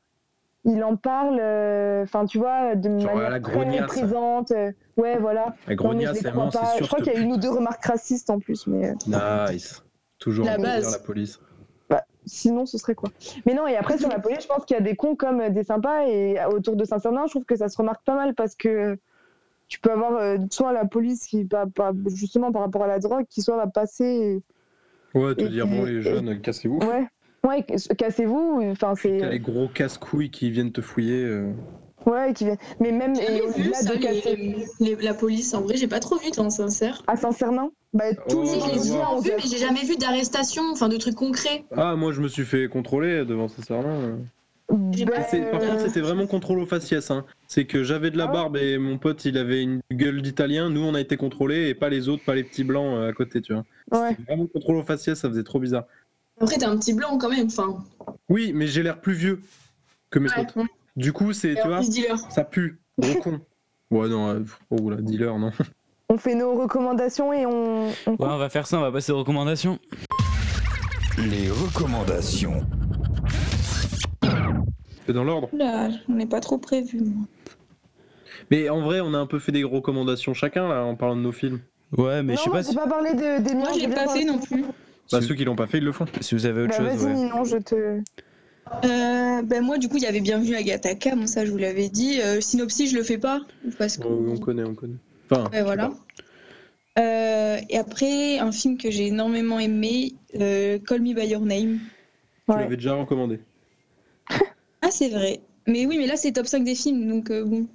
il en parle, euh, enfin, tu vois, de Genre, manière la très méprisante. euh, ouais, voilà. La grognasse, les elle crois ment, c'est sûr. Je crois qu'il y a une ou deux remarques racistes en plus, mais euh, Nice. Toujours La base. la police. bah, sinon ce serait quoi? Mais non, et après sur la police, je pense qu'il y a des cons comme des sympas, et autour de Saint-Cernin, je trouve que ça se remarque pas mal parce que tu peux avoir euh, soit la police qui, justement par rapport à la drogue, qui soit va passer. Ouais, te Et dire, bon, les jeunes, cassez-vous. Ouais, ouais, cassez-vous. Enfin, c'est. T'as les gros casse-couilles qui viennent te fouiller. euh. Ouais, qui viennent. Mais même et au-delà de casser. les- les- la police. En vrai, j'ai pas trop vu, tant sincère. À Saint-Cernin, bah, tous Oh, les jours, on vu, mais j'ai jamais vu d'arrestation, enfin de trucs concrets. Ah, moi, je me suis fait contrôler devant ce serment. C'est- Par contre, c'était vraiment contrôle au faciès. Hein. C'est que j'avais de la Ah ouais barbe et mon pote, il avait une gueule d'italien. Nous, on a été contrôlés et pas les autres, pas les petits blancs euh, à côté, tu vois. Ouais. C'était vraiment contrôle au faciès, ça faisait trop bizarre. Après, t'es un petit blanc quand même, enfin. Oui, mais j'ai l'air plus vieux que mes Ouais, potes. Du coup, c'est, tu vois, ça pue. Gros con. Ouais, non, euh, oh là, dealer, non. On fait nos recommandations et on. on Ouais, on va faire ça, on va passer aux recommandations. Les recommandations. C'est dans l'ordre. Là, on n'est pas trop prévu. moi. Mais en vrai, on a un peu fait des recommandations chacun, là, en parlant de nos films. Ouais, mais non, je sais pas si, pas parlé de, des miens. Moi, je j'ai l'ai bien pas fait parlé. non plus. Bah, Si- ceux qui l'ont pas fait, ils le font. si vous avez autre Bah, chose. vas-y, ouais. Ninon, je te. Euh, ben moi, du coup, il y avait Bienvenue à Gataka, bon, ça je vous l'avais dit. Euh, synopsis, je le fais pas. Parce que... On connaît, on connaît. Enfin, Ouais, voilà. Euh, et après, un film que j'ai énormément aimé, euh, Call Me By Your Name. tu Ouais. l'avais déjà recommandé. Ah, c'est vrai. Mais oui, mais là, c'est top 5 des films, donc euh, bon.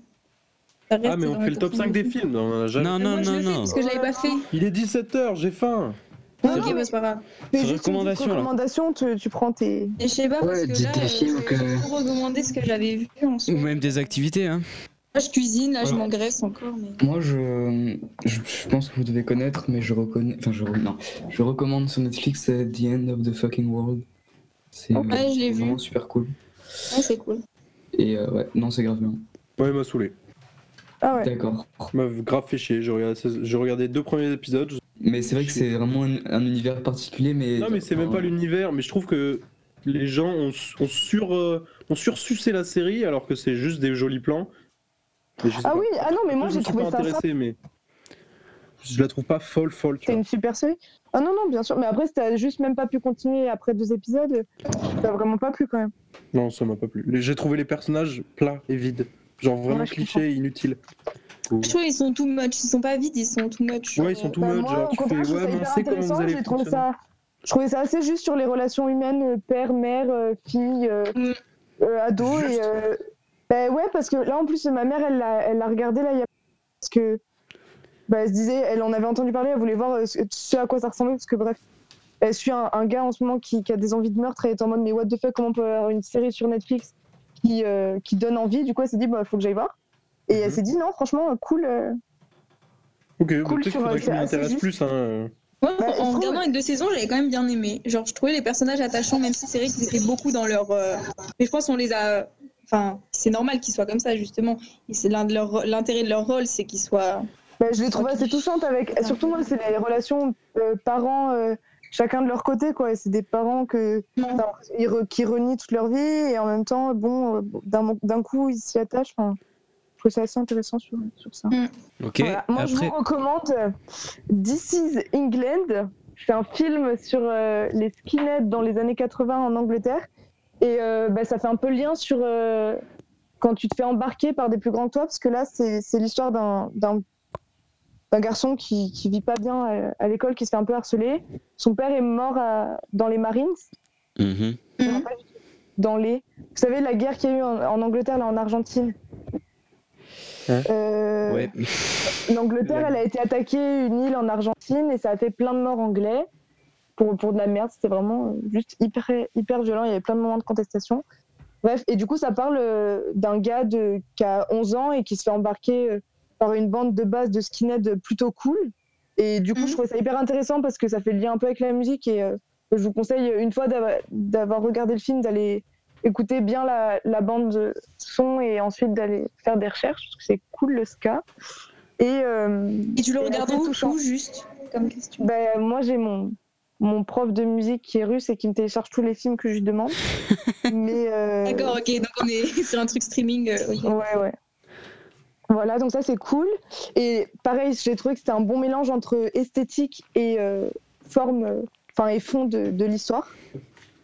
Ça reste Ah, mais on fait le top 5 des films. non, on en a jamais Non, non, Moi, je non, le fais non. parce que je l'avais pas fait. Il est 17h, j'ai faim. Non, ok, bah, c'est pas grave. fais C'est juste une petite recommandation, là. recommandation, tu, tu prends tes. Et je sais pas, parce Ouais, que dites là, des euh, films je vais que- trop recommander ce que j'avais vu en ce Ou même des activités, hein. Là, je cuisine, là, je Voilà. m'engraisse encore. Mais... Moi, je, je, je pense que vous devez connaître, mais je reconnais. Enfin, je, non. je recommande sur Netflix euh, The End of the Fucking World. C'est Ok. Ouais, je l'ai vu. vraiment super cool. Ouais, c'est cool. Et euh, ouais, non, c'est grave bien. Ouais, il m'a saoulé. Ah ouais. D'accord. Il m'a grave fait chier. J'ai regardé, j'ai regardé deux premiers épisodes. Mais c'est vrai que c'est vraiment un, un univers particulier, mais. Non, mais c'est même pas l'univers. Mais je trouve que les gens ont, ont sur, euh, ont sursucé la série alors que c'est juste des jolis plans. Ah pas. oui, ah non, mais moi j'ai trouvé ça mais je la trouve pas folle, folle. Vois. une super série? Ah non, non, bien sûr. Mais après, si t'as juste même pas pu continuer après deux épisodes, t'as vraiment pas plu quand même. Non, ça m'a pas plu. J'ai trouvé les personnages plats et vides. Genre vraiment Ouais, clichés et inutiles. Je trouve qu'ils sont too much. Ils sont pas vides, ils sont too much. Ouais, ils sont tout Bah, much. moi, Genre, tu fais, ouais, ça mais on sait comment vous intéressant. allez J'ai trouvé fonctionner. ça, je trouvais ça assez juste sur les relations humaines, euh, père, mère, euh, fille, euh, Mm. euh, ado. Juste. Et, euh, bah ouais, parce que là, en plus, ma mère, elle l'a elle l'a regardé là, il y a... parce que bah, elle se disait, elle en avait entendu parler, elle voulait voir euh, ce, ce à quoi ça ressemblait, parce que bref, elle suit un, un gars en ce moment qui, qui a des envies de meurtre, elle est en mode, mais what the fuck, comment on peut avoir une série sur Netflix qui, euh, qui donne envie? Du coup, elle s'est dit, bah, faut que j'aille voir. Et elle Mhm. s'est dit, non, franchement, cool. euh, Ok, bah, Cool peut-être faudrait que je m'y intéresse plus. Hein. euh. Moi, Bah, en trouve- regardant les deux saisons, j'avais quand même bien aimé. Genre, je trouvais les personnages attachants, même si c'est vrai qu'ils étaient beaucoup dans leur. euh, Mais je pense qu'on les a. Enfin, c'est normal qu'ils soient comme ça, justement. Et c'est l'un de leur... l'intérêt de leur rôle, c'est qu'ils soient. Bah, je l'ai trouvé assez touchante avec. Surtout moi, c'est les relations euh, parents, euh, chacun de leur côté, quoi. Et c'est des parents que ils re- qui renient toute leur vie et en même temps, bon, euh, d'un coup, ils s'y attachent. Enfin, je trouve ça assez intéressant sur, sur ça. Ok, Voilà. Moi, je vous recommande euh, This is England. C'est un film sur euh, les skinheads dans les années 80 en Angleterre. Et euh, bah, ça fait un peu lien sur euh, quand tu te fais embarquer par des plus grands que toi, parce que là, c'est c'est l'histoire d'un d'un- garçon qui, qui vit pas bien à, à l'école, qui se fait un peu harceler. Son père est mort à- dans les Marines, Mhm. Mhm. dans les. Vous savez, la guerre qu'il y a eu en, en Angleterre, là, en Argentine. Hein Euh, Ouais. L'Angleterre, elle a été attaquée, une île en Argentine, et ça a fait plein de morts anglais pour, pour de la merde. C'était vraiment euh, juste hyper, hyper violent. Il y avait plein de moments de contestation. Bref, et du coup, ça parle euh, d'un gars de, qui a 11 ans et qui se fait embarquer euh, par une bande de base de skinhead plutôt cool. Et du coup, Mhm. je trouvais ça hyper intéressant parce que ça fait le lien un peu avec la musique. Et euh, je vous conseille, une fois d'avoir- regardé le film, d'aller écouter bien la, la bande de son et ensuite d'aller faire des recherches parce que c'est cool le ska. Et, euh, Et tu le regardes où, où, juste Comme question? ben, moi, j'ai mon, mon prof de musique qui est russe et qui me télécharge tous les films que je lui demande. Mais euh, D'accord, ok, donc on est sur un truc streaming. euh. Ouais, ouais. Voilà, donc ça c'est cool. Et pareil, j'ai trouvé que c'était un bon mélange entre esthétique et euh, forme, euh, enfin et fond de, de l'histoire.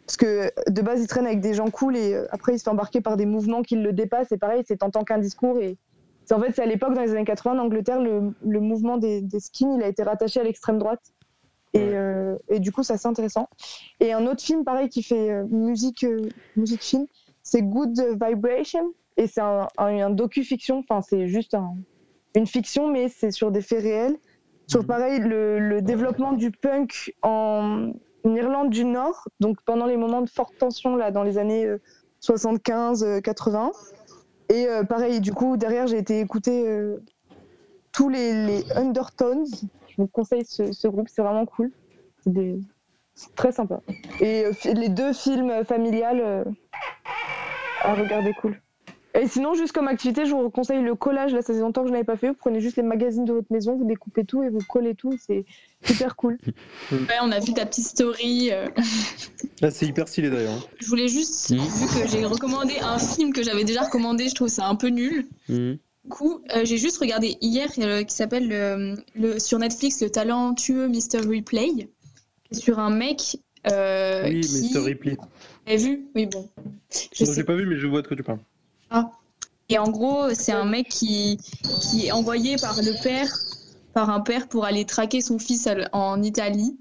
Parce que de base, il traîne avec des gens cool et euh, après, il se fait embarquer par des mouvements qui le dépassent. Et pareil, c'est en tant qu'un discours. Et c'est en fait, c'est à l'époque, dans les années 80, en Angleterre, le, le mouvement des, des skins, il a été rattaché à l'extrême droite. Et, euh, et du coup, c'est assez intéressant. Et un autre film, pareil, qui fait musique, musique film, c'est Good Vibration. Et c'est un, un, un docu-fiction, enfin, c'est juste un- une fiction, mais c'est sur des faits réels. Sur Mhm. pareil, le, le développement du punk en Irlande du Nord, donc pendant les moments de forte tension, là, dans les années euh, 75-80. Et euh, pareil, du coup, derrière, j'ai été écouter euh, tous les, les Undertones. Je vous conseille ce, ce groupe, c'est vraiment cool. C'est des- très sympa. Et euh, les deux films familiales euh, à regarder cool. Et sinon, juste comme activité, je vous conseille le collage. Là, ça fait longtemps que je n'avais pas fait. Vous prenez juste les magazines de votre maison, vous découpez tout et vous collez tout. C'est super cool. Ouais, on a vu ta petite story. euh. Là, c'est hyper stylé d'ailleurs. Je voulais juste, Mhm. vu que j'ai recommandé un film que j'avais déjà recommandé, je trouve ça un peu nul. Mhm. Du coup, euh, j'ai juste regardé hier euh, qui s'appelle le, le- sur Netflix le talentueux Mr. Replay, sur un mec euh, oui, qui. Mr. Ripley. Vous vu Oui, bon. Je Je sais l'ai pas vu, mais je vois de quoi tu parles. Et en gros, c'est un mec qui, qui est envoyé par le père, par un père pour aller traquer son fils en Italie.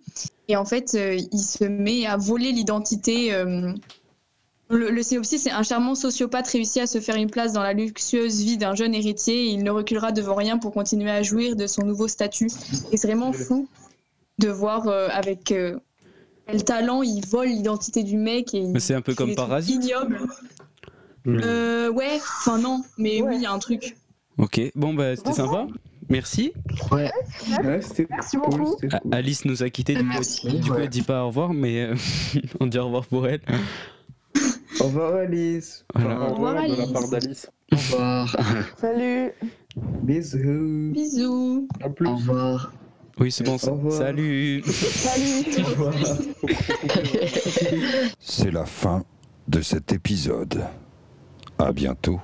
Et en fait, euh, il se met à voler l'identité. euh, le, le synopsis, c'est un charmant sociopathe réussit à se faire une place dans la luxueuse vie d'un jeune héritier et il ne reculera devant rien pour continuer à jouir de son nouveau statut. Et c'est vraiment fou de voir euh, avec quel talent il vole l'identité du mec. Et Mais c'est un peu comme Parasite. Hmm. Euh, ouais, enfin non, mais Ouais. oui, il y a un truc. Ok, bon bah c'était sympa. Merci. Ouais, Ouais, c'était Merci cool. Alice nous a quittés, du coup, du coup, elle dit pas au revoir, mais euh, on dit au revoir pour elle. Au revoir Alice. Voilà. Au revoir de la part d'Alice. au revoir. Salut. Bisous. Bisous. À plus. Au revoir. Oui, c'est bon. Salut. Salut. Au revoir. C'est la fin de cet épisode. À bientôt